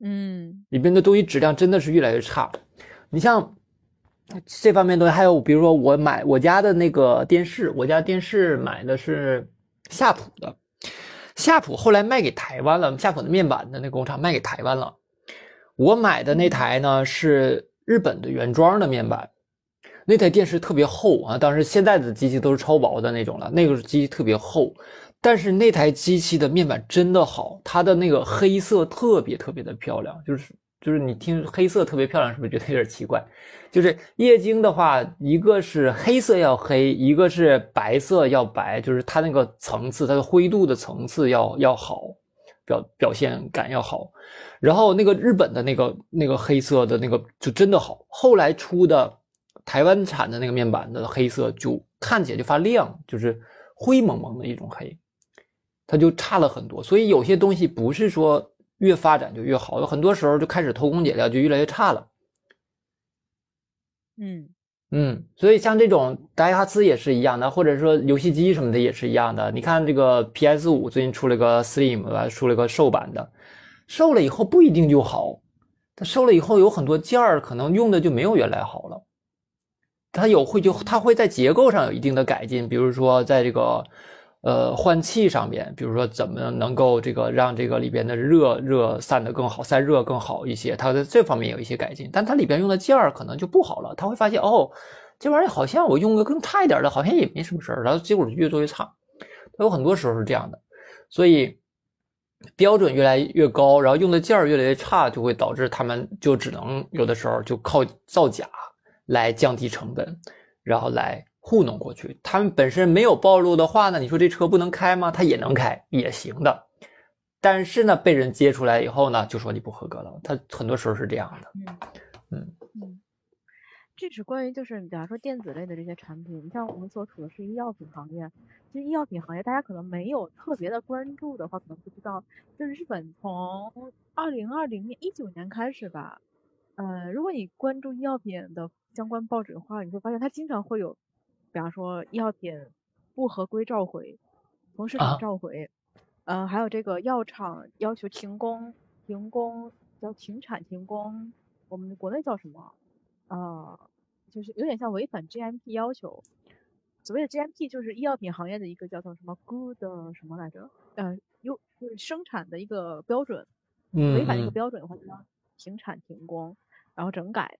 嗯，里边的东西质量真的是越来越差，你像。这方面东西还有，比如说我买我家的那个电视，我家电视买的是夏普的，夏普后来卖给台湾了，夏普的面板的那工厂卖给台湾了。我买的那台呢是日本的原装的面板，那台电视特别厚啊，当时现在的机器都是超薄的那种了，那个机器特别厚，但是那台机器的面板真的好，它的那个黑色特别特别的漂亮，就是就是你听黑色特别漂亮，是不是觉得有点奇怪？就是液晶的话，一个是黑色要黑，一个是白色要白，就是它那个层次，它的灰度的层次要要好，表表现感要好。然后那个日本的那个那个黑色的那个就真的好。后来出的台湾产的那个面板的黑色就看起来就发亮，就是灰蒙蒙的一种黑，它就差了很多。所以有些东西不是说越发展就越好，有很多时候就开始偷工减料，就越来越差了。嗯嗯，所以像这种达哈兹也是一样的，或者说游戏机什么的也是一样的。你看这个 PS 五最近出了个 Slim 吧，出了个瘦版的，瘦了以后不一定就好，它瘦了以后有很多件儿可能用的就没有原来好了。它有会就它会在结构上有一定的改进，比如说在这个。呃，换气上面，比如说怎么能够这个让这个里边的热热散的更好，散热更好一些，它在这方面有一些改进，但它里边用的件儿可能就不好了。他会发现哦，这玩意儿好像我用个更差一点的，好像也没什么事儿，然后结果越做越差。它有很多时候是这样的，所以标准越来越高，然后用的件儿越来越差，就会导致他们就只能有的时候就靠造假来降低成本，然后来。糊弄过去，他们本身没有暴露的话呢，你说这车不能开吗？它也能开，也行的。但是呢，被人揭出来以后呢，就说你不合格了。他很多时候是这样的。嗯嗯嗯，这是关于就是比方说电子类的这些产品，你像我们所处的是医药品行业，其实医药品行业大家可能没有特别的关注的话，可能不知道，就是日本从二零二零年一九年开始吧，呃，如果你关注医药品的相关报纸的话，你会发现它经常会有。比方说医药品不合规召回，从市场召回，呃，还有这个药厂要求停工，停工叫停产停工，我们国内叫什么？呃，就是有点像违反 GMP 要求。所谓的 GMP 就是医药品行业的一个叫做什么 Good 什么来着？呃，优就是生产的一个标准，违反这个标准的话就要停产停工，然后整改。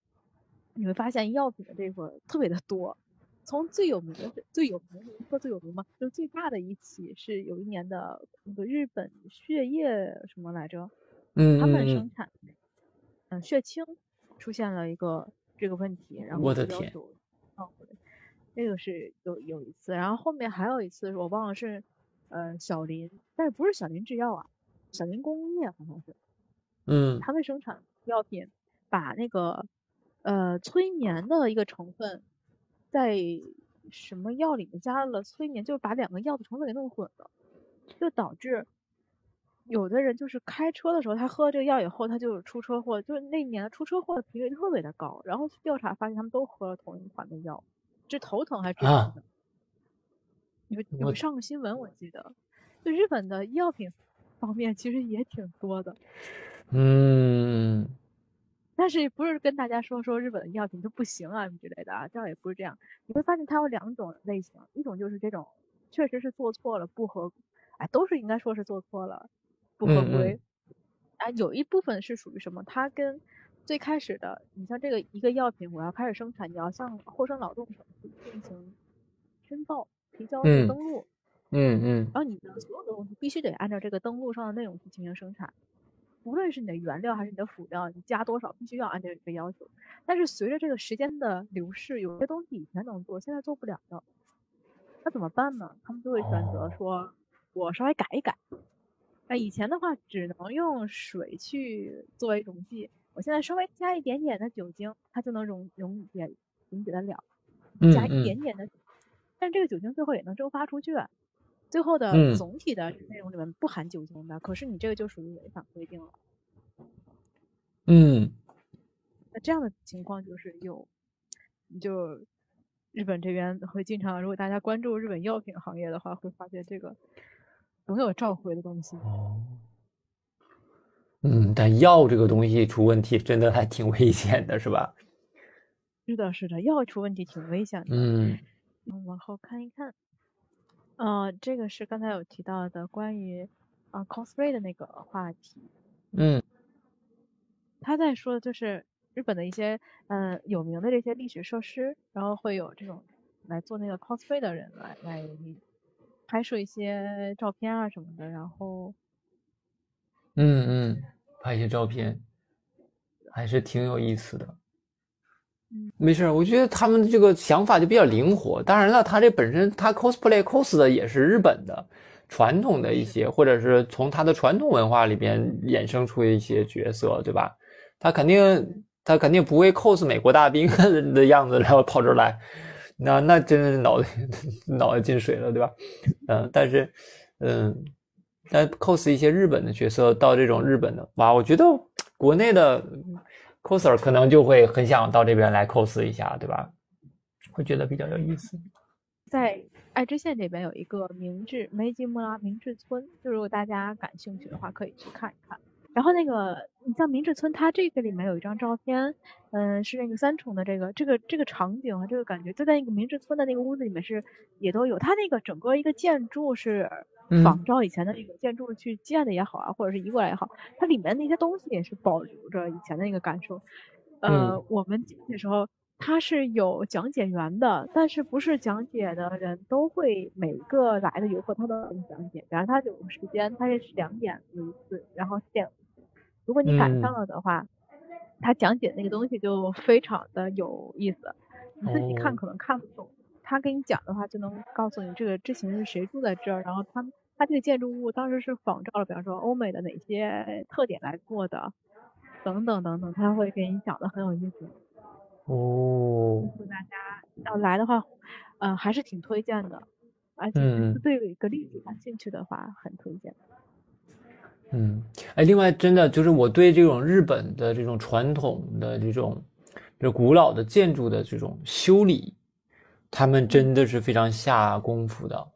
你会发现医药品的这个特别的多，从最有名的最有名说最有名嘛？就是最大的一起是有一年的那个日本血液什么来着？嗯他们生产嗯血清出现了一个这个问题，然后要求召回。这个是有有一次，然后后面还有一次我忘了是呃小林，但是不是小林制药啊，小林工业好像是，嗯，他们生产药品把那个呃催眠的一个成分在什么药里面加了催眠，就是把两个药的成分给弄混了，就导致。有的人就是开车的时候，他喝了这个药以后，他就出车祸，就是那年出车祸的频率特别的高。然后去调查发现，他们都喝了同一款的药，治头疼还是止疼的？你们有上过新闻，我记得，就日本的医药品方面其实也挺多的。嗯。但是不是跟大家说说日本的医药品就不行啊之类的啊？这样也不是这样。你会发现它有两种类型，一种就是这种确实是做错了不合，哎，都是应该说是做错了。不合规，啊，有一部分是属于什么？它跟最开始的，你像这个一个药品，我要开始生产，你要向厚生劳动省进行申报、提交登录，嗯嗯，然后你的所有的东西必须得按照这个登录上的内容去进行生产，无论是你的原料还是你的辅料，你加多少必须要按照这个要求。但是随着这个时间的流逝，有些东西以前能做，现在做不了了，那怎么办呢？他们就会选择说，我稍微改一改。哎，以前的话只能用水去作为溶剂，我现在稍微加一点点的酒精，它就能溶溶解溶解得了，加一点点的，但是这个酒精最后也能蒸发出去，最后的总体的内容里面不含酒精的，可是你这个就属于违反规定了。嗯，那这样的情况就是有，就日本这边会经常，如果大家关注日本药品行业的话，会发现这个。总有召回的东西哦，嗯，但药这个东西出问题，真的还挺危险的，是吧？是的，是的，药出问题挺危险的。嗯，往后看一看，呃，这个是刚才有提到的关于啊 cosplay 的那个话题。嗯，他在说的就是日本的一些嗯有名的这些历史设施，然后会有这种来做那个 cosplay 的人来来。拍摄一些照片啊什么的，然后，嗯嗯，拍一些照片，还是挺有意思的。嗯，没事，我觉得他们这个想法就比较灵活。当然了，他这本身他 cosplay cos 的也是日本的传统的一些，或者是从他的传统文化里边衍生出一些角色，对吧？他肯定他肯定不会 cos 美国大兵 的样子，然后跑这来。那那真的是脑袋 脑袋进水了，对吧？嗯，但是，嗯，但 cos 一些日本的角色到这种日本的，哇，我觉得国内的 coser 可能就会很想到这边来 cos 一下，对吧？会觉得比较有意思。在爱知县这边有一个明治梅吉木拉明治村，就如果大家感兴趣的话，可以去看一看。然后那个，你像明治村，它这个里面有一张照片，嗯，是那个三重的这个这个这个场景和，这个感觉就在那个明治村的那个屋子里面是也都有。它那个整个一个建筑是仿照以前的那个建筑去建的也好啊，或者是移过来也好，它里面那些东西也是保留着以前的那个感受。呃，我们进去的时候，它是有讲解员的，但是不是讲解的人都会每个来的游客他都给你讲解，然后他有时间，他是两点有一次，然后四点。如果你赶上了的话，他讲解那个东西就非常的有意思，你自己看可能看不懂，他给你讲的话就能告诉你这个之前是谁住在这儿，然后他他这个建筑物当时是仿照了，比方说欧美的哪些特点来做的，等等等等，他会给你讲的很有意思。哦。大家要来的话，嗯，还是挺推荐的，而且是对一个历史感兴趣的话，很推荐。嗯，嗯哎，另外，真的就是我对这种日本的这种传统的这种，就古老的建筑的这种修理，他们真的是非常下功夫的。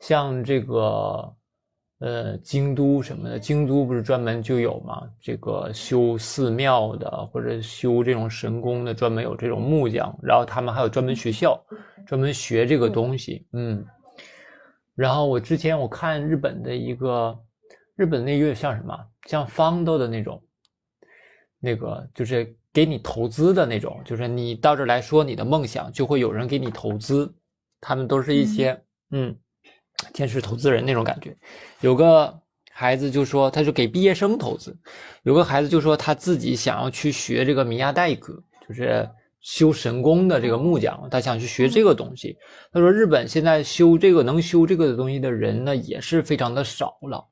像这个，呃，京都什么的，京都不是专门就有嘛？这个修寺庙的或者修这种神宫的，专门有这种木匠，然后他们还有专门学校，专门学这个东西。嗯，然后我之前我看日本的一个，日本那有点像什么，像方豆的那种，那个就是给你投资的那种，就是你到这来说你的梦想，就会有人给你投资，他们都是一些嗯。天使投资人那种感觉，有个孩子就说，他就给毕业生投资。有个孩子就说，他自己想要去学这个米亚代格，就是修神功的这个木匠，他想去学这个东西。他说，日本现在修这个能修这个东西的人呢，也是非常的少了。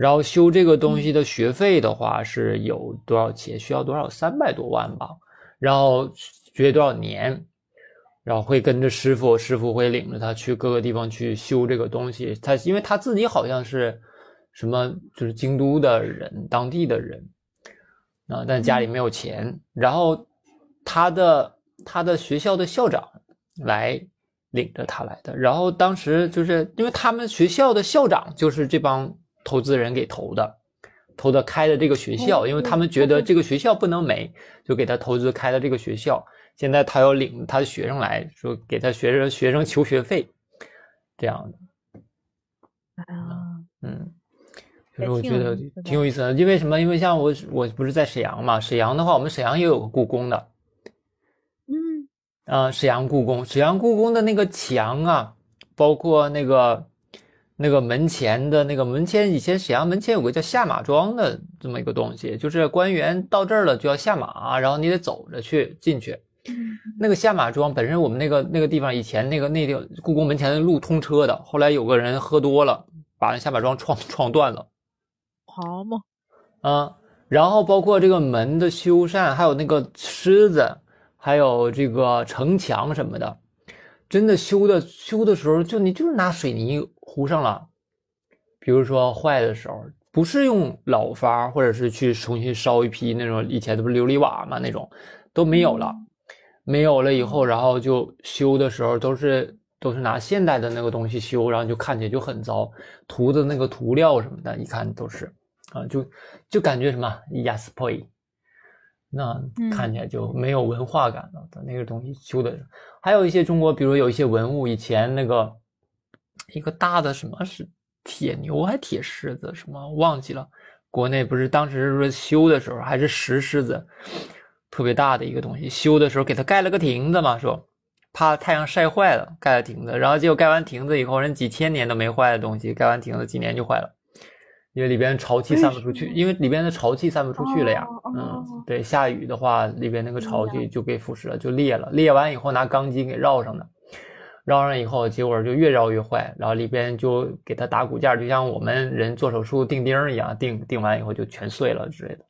然后修这个东西的学费的话，是有多少钱？需要多少？三百多万吧。然后学多少年？然后会跟着师傅，师傅会领着他去各个地方去修这个东西。他因为他自己好像是什么，就是京都的人，当地的人啊，但家里没有钱。然后他的他的学校的校长来领着他来的。然后当时就是因为他们学校的校长就是这帮投资人给投的，投的开的这个学校，因为他们觉得这个学校不能没，就给他投资开的这个学校。现在他要领他的学生来说，给他学生学生求学费，这样的。啊，嗯，其实我觉得挺有意思的，因为什么？因为像我，我不是在沈阳嘛？沈阳的话，我们沈阳也有个故宫的。嗯，啊，沈阳故宫，沈阳故宫的那个墙啊，包括那个那个门前的那个门前，以前沈阳门前有个叫下马庄的这么一个东西，就是官员到这儿了就要下马，然后你得走着去进去。那个下马庄本身，我们那个那个地方以前那个那个故宫门前的路通车的，后来有个人喝多了，把那下马庄撞撞断了。好嘛，啊，然后包括这个门的修缮，还有那个狮子，还有这个城墙什么的，真的修的修的时候，就你就是拿水泥糊上了。比如说坏的时候，不是用老法，或者是去重新烧一批那种以前的不是琉璃瓦嘛那种，都没有了。没有了以后，然后就修的时候都是都是拿现代的那个东西修，然后就看起来就很糟，涂的那个涂料什么的，一看都是啊，就就感觉什么亚斯珀，那看起来就没有文化感了。的那个东西修的，还有一些中国，比如有一些文物，以前那个一个大的什么是铁牛还铁狮子什么忘记了，国内不是当时说修的时候还是石狮子。特别大的一个东西，修的时候给它盖了个亭子嘛，说怕太阳晒坏了，盖了亭子。然后结果盖完亭子以后，人几千年都没坏的东西，盖完亭子几年就坏了，因为里边潮气散不出去，因为里边的潮气散不出去了呀。嗯，对，下雨的话，里边那个潮气就被腐蚀了，就裂了。裂完以后拿钢筋给绕上的，绕上以后，结果就越绕越坏，然后里边就给它打骨架，就像我们人做手术钉钉一样，钉钉完以后就全碎了之类的。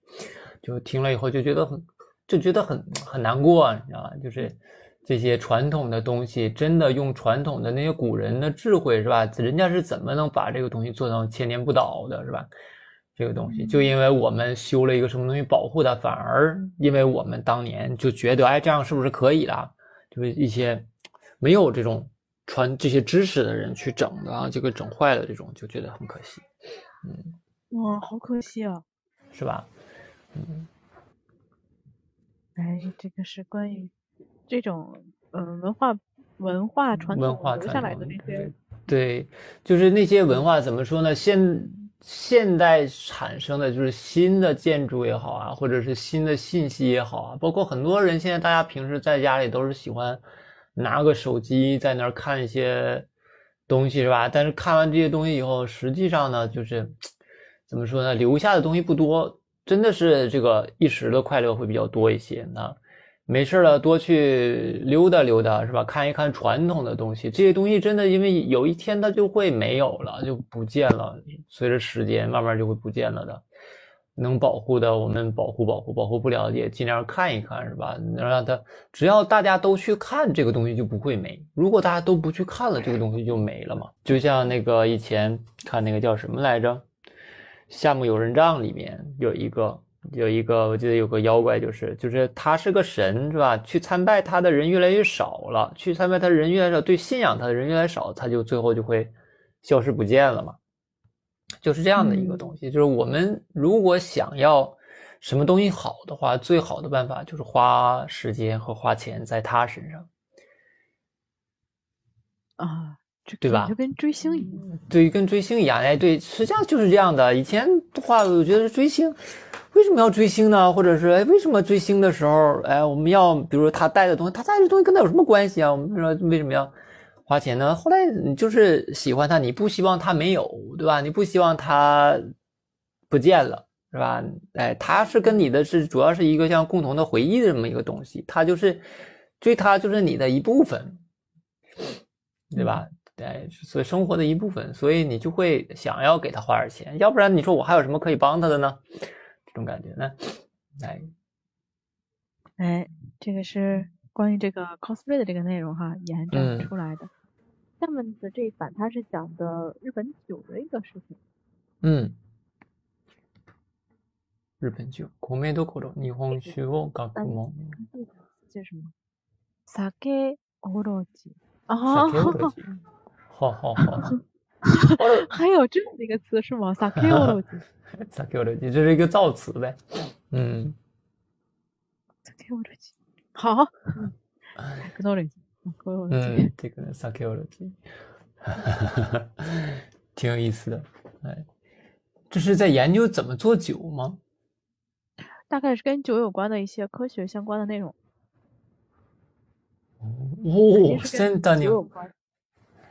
就听了以后就觉得很。就觉得很很难过，你知道吧？就是这些传统的东西，真的用传统的那些古人的智慧，是吧？人家是怎么能把这个东西做到千年不倒的，是吧？这个东西，就因为我们修了一个什么东西保护它，反而因为我们当年就觉得，哎，这样是不是可以了？就是一些没有这种传这些知识的人去整的啊，这个整坏了，这种就觉得很可惜。嗯，哇，好可惜啊，是吧？嗯。哎，这个是关于这种嗯文化文化传统留下来的那些，对，就是那些文化怎么说呢？现现代产生的就是新的建筑也好啊，或者是新的信息也好啊，包括很多人现在大家平时在家里都是喜欢拿个手机在那儿看一些东西是吧？但是看完这些东西以后，实际上呢，就是怎么说呢？留下的东西不多。真的是这个一时的快乐会比较多一些那没事了多去溜达溜达是吧？看一看传统的东西，这些东西真的因为有一天它就会没有了，就不见了。随着时间慢慢就会不见了的。能保护的我们保护保护，保护不了也尽量看一看是吧？能让它只要大家都去看这个东西就不会没。如果大家都不去看了，这个东西就没了嘛。就像那个以前看那个叫什么来着？夏目友人帐里面有一个有一个，我记得有个妖怪，就是就是他是个神，是吧？去参拜他的人越来越少了，去参拜他的人越来越少，对信仰他的人越来越少，他就最后就会消失不见了嘛。就是这样的一个东西。就是我们如果想要什么东西好的话，最好的办法就是花时间和花钱在他身上啊，对吧？就跟追星一样，对，跟追星一样。哎，对，实际上就是这样的。以前的话，我觉得追星。为什么要追星呢？或者是哎，为什么追星的时候，哎，我们要比如说他带的东西，他带的东西跟他有什么关系啊？我们说为什么要花钱呢？后来你就是喜欢他，你不希望他没有，对吧？你不希望他不见了，是吧？哎，他是跟你的是主要是一个像共同的回忆的这么一个东西，他就是追他就是你的一部分，对吧？对，所以生活的一部分，所以你就会想要给他花点钱，要不然你说我还有什么可以帮他的呢？这种感觉呢，哎，哎，这个是关于这个 cosplay 的这个内容哈，延展出来的。下面的这一版它是讲的日本酒的一个事情。嗯，日本酒，米どころ日本酒を学問。叫什么？酒オロジ。啊。酒オロジ。好好好。还有这样的一个词是吗？酒オロジ。酒オロジ，这是一个造词呗。嗯。酒オロジ。好。酒オロジ。 嗯，这个酒オロジ，挺有意思的。哎，这是在研究怎么做酒吗？大概是跟酒有关的一些科学相关的内容。哦，真的牛！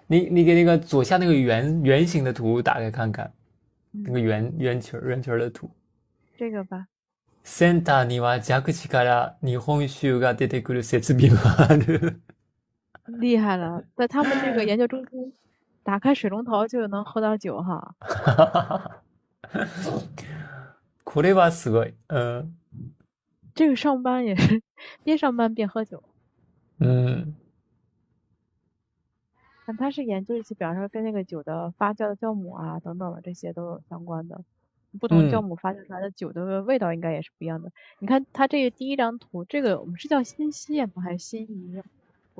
你你给那个左下那个圆圆形的图打开看看。那个圆圆球圆球的图，这个吧。センターには蛇口から日本酒が出てくる設備がある。 厉害了，在他们这个研究中心，打开水龙头就能喝到酒哈。これはすごい。嗯。这个上班也是边上班边喝酒。嗯。他是研究一些，比方说跟那个酒的发酵的酵母啊等等的这些都有相关的，不同酵母发酵出来的酒的味道应该也是不一样的。你看他这个第一张图，这个我们是叫新泻吗？还是新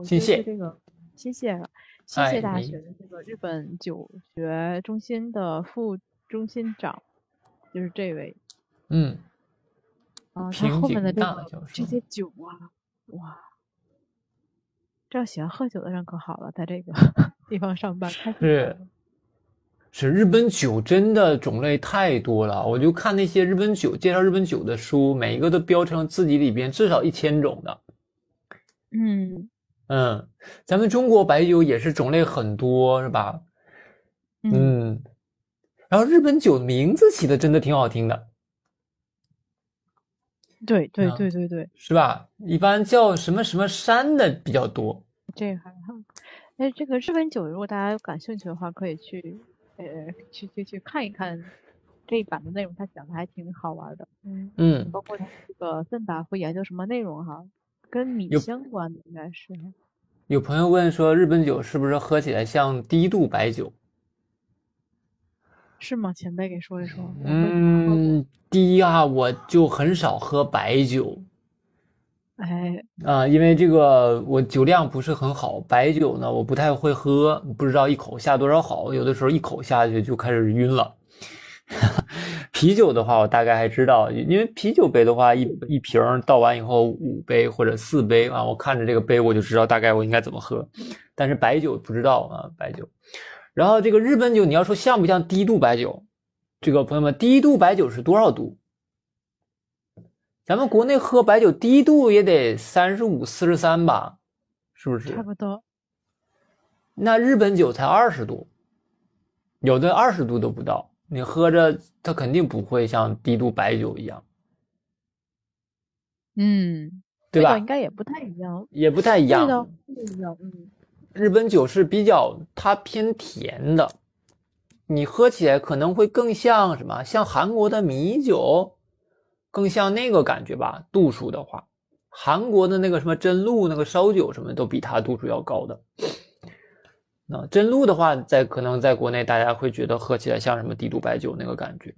仪？新泻。这个新泻，新泻大学的这个日本酒学中心的副中心长，就是这位。嗯。啊，他后面的这个这些酒啊，哇。这要喜欢喝酒的人可好了，在这个 地方上班。是，是日本酒真的种类太多了。我就看那些日本酒介绍日本酒的书，每一个都标成自己里边至少一千种的。嗯嗯，咱们中国白酒也是种类很多，是吧？嗯。然后日本酒名字起的真的挺好听的。对对对对对，是吧？一般叫什么什么山的比较多。这还好，哎，这个日本酒，如果大家感兴趣的话，可以去呃去去去看一看这一版的内容，他讲的还挺好玩的。嗯嗯，包括他这个森达会研究什么内容哈，跟米相关的应该是。有朋友问说，日本酒是不是喝起来像低度白酒？是吗？前辈给说一说。嗯，第一啊，我就很少喝白酒。哎，啊，因为这个我酒量不是很好，白酒呢我不太会喝，不知道一口下多少好，有的时候一口下去就开始晕了。啤酒的话我大概还知道，因为啤酒杯的话一一瓶倒完以后五杯或者四杯啊，我看着这个杯我就知道大概我应该怎么喝，但是白酒不知道啊，白酒。然后这个日本酒，你要说像不像低度白酒？这个朋友们，低度白酒是多少度？咱们国内喝白酒低度也得三十五、四十三吧，是不是？差不多。那日本酒才二十度，有的二十度都不到。你喝着，它肯定不会像低度白酒一样。嗯，对吧？应该也不太一样，也不太一样。味道不一样，嗯。日本酒是比较它偏甜的，你喝起来可能会更像什么？像韩国的米酒，更像那个感觉吧。度数的话，韩国的那个什么真露那个烧酒什么都比它度数要高的。那真露的话，在可能在国内大家会觉得喝起来像什么低度白酒那个感觉，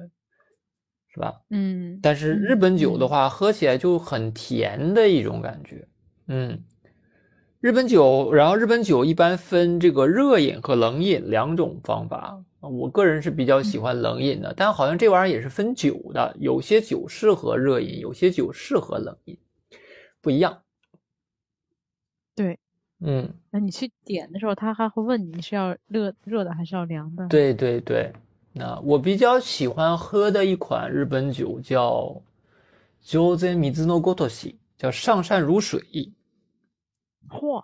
是吧？嗯。但是日本酒的话，喝起来就很甜的一种感觉，嗯。日本酒，然后日本酒一般分这个热饮和冷饮两种方法。我个人是比较喜欢冷饮的，但好像这玩意儿也是分酒的，有些酒适合热饮，有些酒适合冷饮，不一样。对，嗯，那你去点的时候，他还会问你是要热热的还是要凉的？对对对。那我比较喜欢喝的一款日本酒叫“上善水のごとし”，叫上善如水。嚯，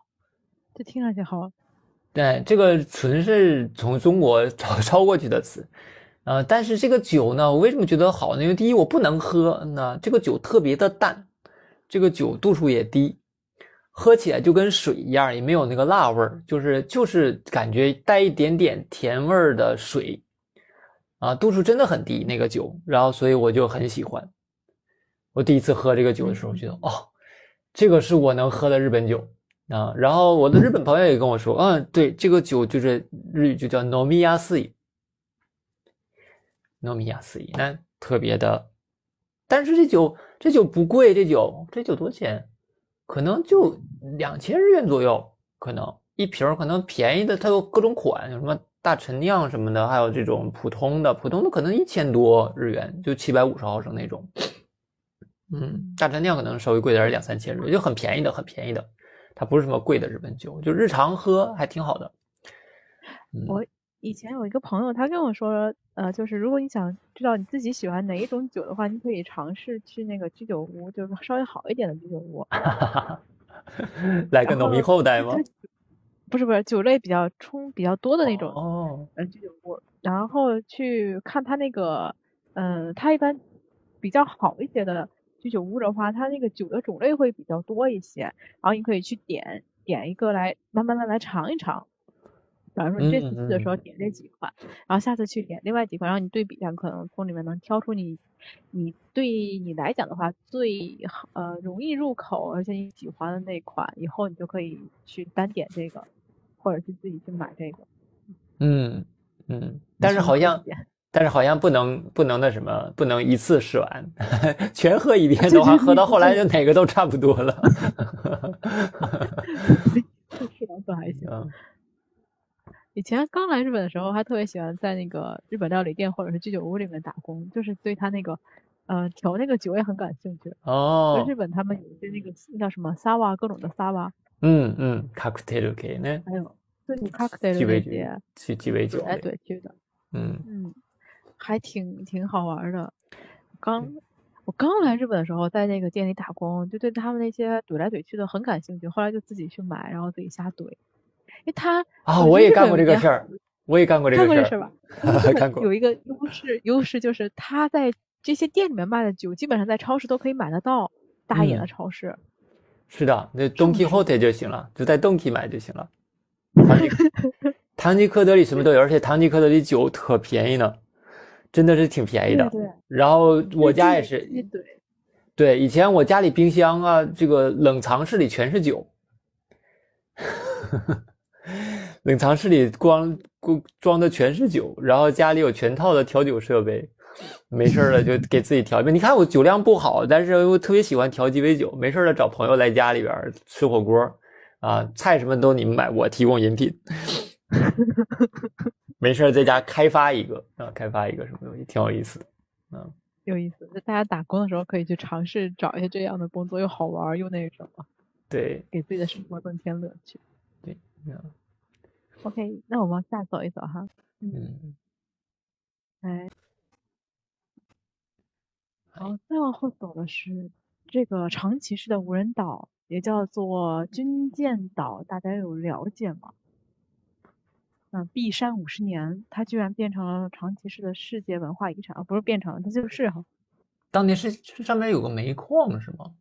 这听上去好。对，这个纯是从中国抄抄过去的词，呃，但是这个酒呢，我为什么觉得好呢？因为第一，我不能喝，那这个酒特别的淡，这个酒度数也低， 喝起来就跟水一样，也没有那个辣味儿，就是就是感觉带一点点甜味儿的水，啊，度数真的很低那个酒，然后所以我就很喜欢。我第一次喝这个酒的时候，觉得哦，这个是我能喝的日本酒。啊，然后我的日本朋友也跟我说，嗯，对，这个酒就是日语就叫 “nomiyasu”，nomiyasu，那特别的，但是这酒这酒不贵，这酒这酒多少钱？可能就两千日元左右，可能一瓶，可能便宜的它有各种款，有什么大陈酿什么的，还有这种普通的，普通的可能一千多日元，就七百五十毫升那种，嗯，大陈酿可能稍微贵点，两三千日元，就很便宜的，很便宜的。它不是什么贵的日本酒，就日常喝还挺好的。我以前有一个朋友，他跟我说，呃，就是如果你想知道你自己喜欢哪一种酒的话，你可以尝试去那个居酒屋，就是稍微好一点的居酒屋。来个农民后代吗？不是不是，酒类比较冲比较多的那种哦，呃居酒屋，然后去看他那个，嗯，他一般比较好一些的。居酒屋的话，它那个酒的种类会比较多一些，然后你可以去点点一个来慢慢的来尝一尝。比方说你这次去的时候点这几款，然后下次去点另外几款，然后你对比一下，可能从里面能挑出你你对你来讲的话最呃容易入口而且你喜欢的那款，以后你就可以去单点这个，或者是自己去买这个。嗯嗯，但是好像。但是好像不能不能那什么，不能一次试完，全喝一遍的话，喝到后来就哪个都差不多了。试完喝还行。以前刚来日本的时候，还特别喜欢在那个日本料理店或者是居酒屋里面打工，就是对他那个呃调那个酒也很感兴趣。哦。日本他们有一些那个叫什么沙瓦，各种的沙瓦。嗯嗯，cocktail 系呢。还有对 cocktail 那些鸡鸡尾酒。哎，对，是的。嗯嗯。还挺挺好玩的。刚我刚来日本的时候，在那个店里打工，就对他们那些怼来怼去的很感兴趣。后来就自己去买，然后自己瞎怼。因为他啊，我也干过这个事儿，我也干过这个事儿。干过这事吧？干过。有一个优势，优势就是他在这些店里面卖的酒，基本上在超市都可以买得到，大一点的超市。是的，那 Donkey Hotel 就行了，就在 Donkey 买就行了。唐吉唐吉诃德里什么都有，而且唐吉诃德里酒可便宜呢。真的是挺便宜的，然后我家也是，对，对，以前我家里冰箱啊，这个冷藏室里全是酒，冷藏室里光光装的全是酒，然后家里有全套的调酒设备，没事了就 给自己调一杯。你看我酒量不好，但是我特别喜欢调鸡尾酒，没事了找朋友来家里边吃火锅，啊，菜什么都你们买，我提供饮品。没事，在家开发一个啊，开发一个什么东西，挺有意思的，嗯，有意思。就大家打工的时候可以去尝试找一些这样的工作，又好玩又那什么，对，给自己的生活增添乐趣。对，嗯。OK，那我们往下走一走哈。嗯。哎，好，再往后走的是这个长崎市的无人岛，也叫做军舰岛，大家有了解吗？嗯，璧山五十年，它居然变成了长崎市的世界文化遗产啊！不是变成了，它就是哈。当年是上面有个煤矿是吗？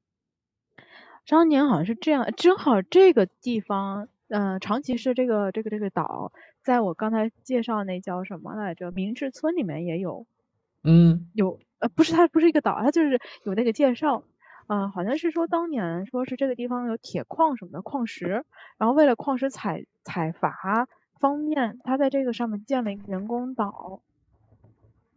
当年好像是这样，正好这个地方，嗯，长崎市这个这个这个岛，在我刚才介绍那叫什么来着？明治村里面也有。嗯。有呃，不是它不是一个岛，它就是有那个介绍，嗯，好像是说当年说是这个地方有铁矿什么的矿石，然后为了矿石采采伐。方便，他在这个上面建了一个人工岛。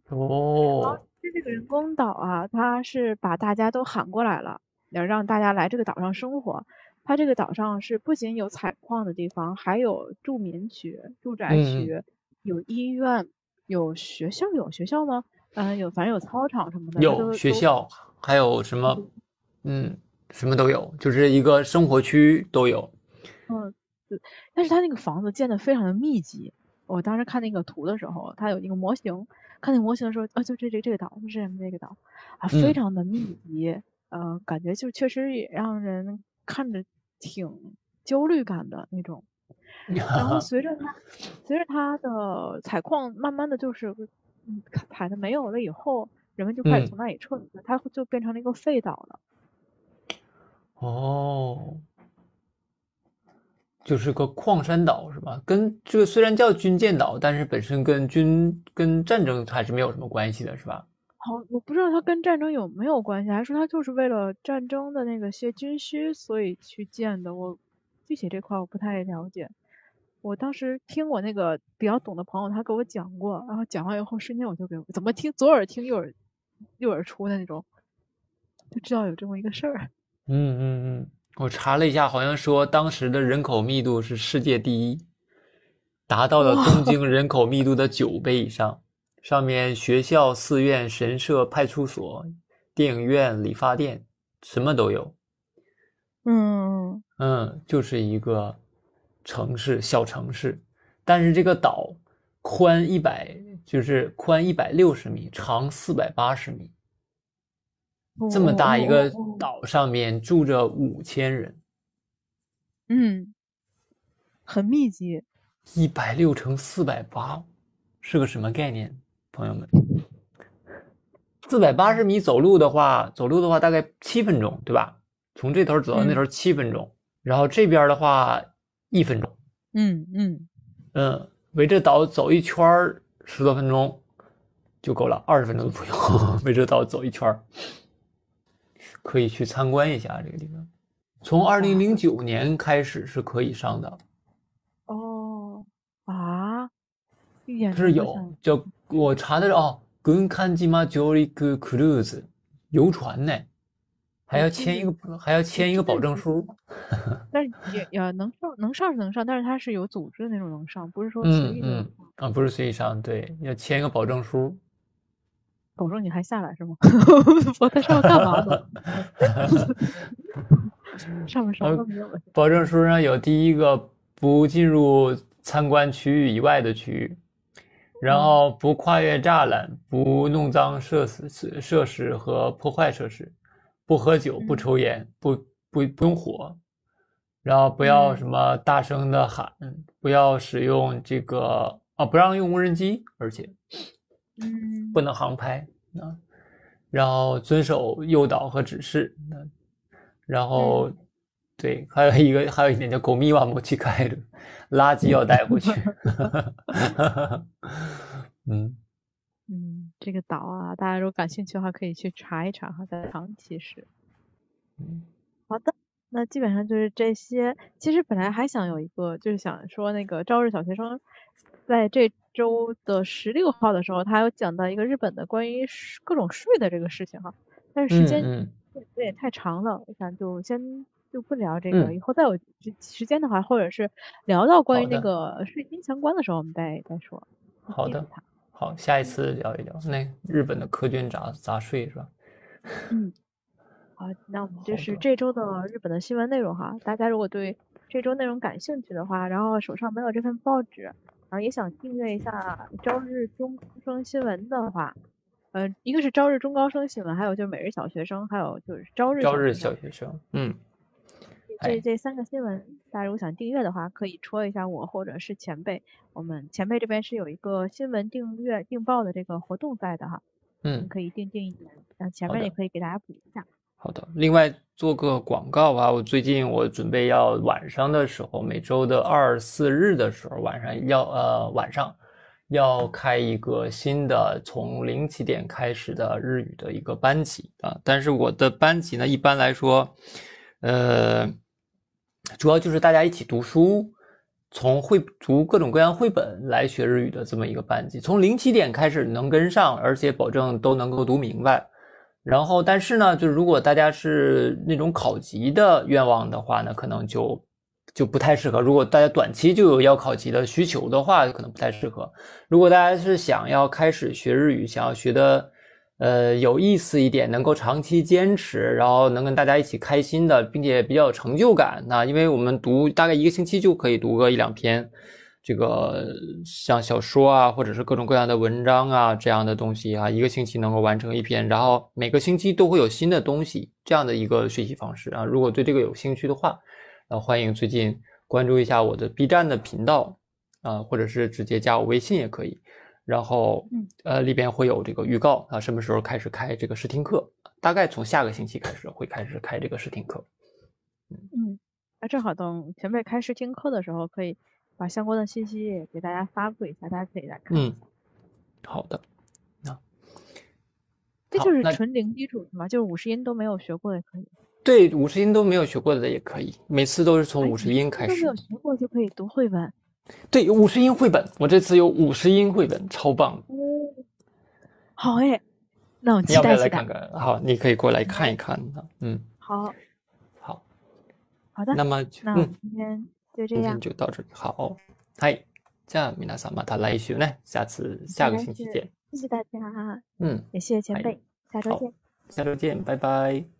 哦。这个人工岛啊，他是把大家都喊过来了，要让大家来这个岛上生活。它这个岛上是不仅有采矿的地方，还有住民区、住宅区，有医院，有学校，有学校吗？嗯，有，反正有操场什么的。有学校，还有什么？嗯，什么都有，就是一个生活区都有。嗯，但是它那个房子建的非常的密集。我当时看那个图的时候，它有一个模型，看那模型的时候，啊，就这这这个岛，就是那个岛，啊，非常的密集，呃，感觉就确实也让人看着挺焦虑感的那种。然后随着他，随着他的采矿慢慢的就是，嗯，采的没有了以后，人们就开始从那里撤离了，它就变成了一个废岛了。哦。就是个矿山岛是吧？跟这个虽然叫军舰岛，但是本身跟军跟战争还是没有什么关系的，是吧？好，我不知道它跟战争有没有关系，还是说它就是为了战争的那个些军需所以去建的？我具体这块我不太了解。我当时听我那个比较懂的朋友他给我讲过，然后讲完以后瞬间我就给怎么听左耳听右耳右耳出的那种，就知道有这么一个事儿。嗯嗯嗯。我查了一下，好像说当时的人口密度是世界第一，达到了东京人口密度的九倍以上。上面学校、寺院、神社、派出所、电影院、理发店，什么都有。嗯嗯，就是一个城市，小城市。但是这个岛宽一百，就是宽一百六十米，长四百八十米。这么大一个岛上面住着五千人，嗯，很密集。一百六乘四百八是个什么概念，朋友们？四百八十米走路的话，走路的话大概七分钟，对吧？从这头走到那头七分钟，然后这边的话一分钟。嗯嗯嗯，围着岛走一圈十多分钟就够了，二十分钟都不用围着岛走一圈可以去参观一下这个地方，从二零零九年开始是可以上的。哦啊，是有叫我查的是哦，跟看吉马九里克 cruise 游船呢，还要签一个还要签一个保证书。但是也也能上能上是能上，但是它是有组织的那种能上，不是说随意的啊，不是随意上，对，要签一个保证书。保证你还下来是吗？我在上面干嘛呢？上面什么都没有。保证书上有第一个不进入参观区域以外的区域，然后不跨越栅栏，不弄脏设施设施和破坏设施，不喝酒，不抽烟，不不不用火，然后不要什么大声的喊，不要使用这个啊，不让用无人机，而且。嗯，不能航拍啊，然后遵守诱导和指示。然后对，还有一个还有一点叫狗咪瓦莫去开的，垃圾要带回去。嗯嗯，这个岛啊，大家如果感兴趣的话，可以去查一查哈，在长崎市。嗯，好的，那基本上就是这些。其实本来还想有一个，就是想说那个朝日小学生在这。周的十六号的时候，他有讲到一个日本的关于各种税的这个事情哈，但是时间有点太长了，我想就先就不聊这个，以后再有时间的话，或者是聊到关于那个税金相关的时候，我们再再说。好的，好，下一次聊一聊那日本的苛捐杂杂税是吧？嗯，好，那我们就是这周的日本的新闻内容哈，大家如果对这周内容感兴趣的话，然后手上没有这份报纸。然后也想订阅一下朝日中高生新闻的话，呃，一个是朝日中高生新闻，还有就是每日小学生，还有就是朝日朝日小学生，嗯，这这三个新闻，大家如果想订阅的话，可以戳一下我或者是前辈，我们前辈这边是有一个新闻订阅订报的这个活动在的哈，嗯，可以订订一年，那前面也可以给大家补一下。好的，另外做个广告啊，我最近我准备要晚上的时候，每周的二四日的时候晚上要呃晚上要开一个新的从零起点开始的日语的一个班级啊，但是我的班级呢一般来说，呃，主要就是大家一起读书，从绘读各种各样绘本来学日语的这么一个班级，从零起点开始能跟上，而且保证都能够读明白。然后，但是呢，就是如果大家是那种考级的愿望的话呢，可能就就不太适合。如果大家短期就有要考级的需求的话，可能不太适合。如果大家是想要开始学日语，想要学的呃有意思一点，能够长期坚持，然后能跟大家一起开心的，并且比较有成就感，那因为我们读大概一个星期就可以读个一两篇。这个像小说啊，或者是各种各样的文章啊，这样的东西啊，一个星期能够完成一篇，然后每个星期都会有新的东西，这样的一个学习方式啊。如果对这个有兴趣的话，那欢迎最近关注一下我的 B 站的频道啊，或者是直接加我微信也可以。然后，呃，里边会有这个预告啊，什么时候开始开这个试听课？大概从下个星期开始会开始开这个试听课。嗯，那正好等前辈开试听课的时候可以。把相关的信息给大家发布一下，大家可以来看。嗯，好的。那这就是纯零基础是吗？就是五十音都没有学过也可以。对，五十音都没有学过的也可以。每次都是从五十音开始。都没有学过就可以读绘本。对，五十音绘本，我这次有五十音绘本，超棒。哦，好哎，那我期待期待。看看，好，你可以过来看一看嗯，好，好，好的。那么，那今天。就这样，就到这里。好，嗨，这样，米娜桑马塔来一宿呢，下次下个星期见。谢谢大家，嗯，也谢谢前辈，下周见。下周见，拜拜。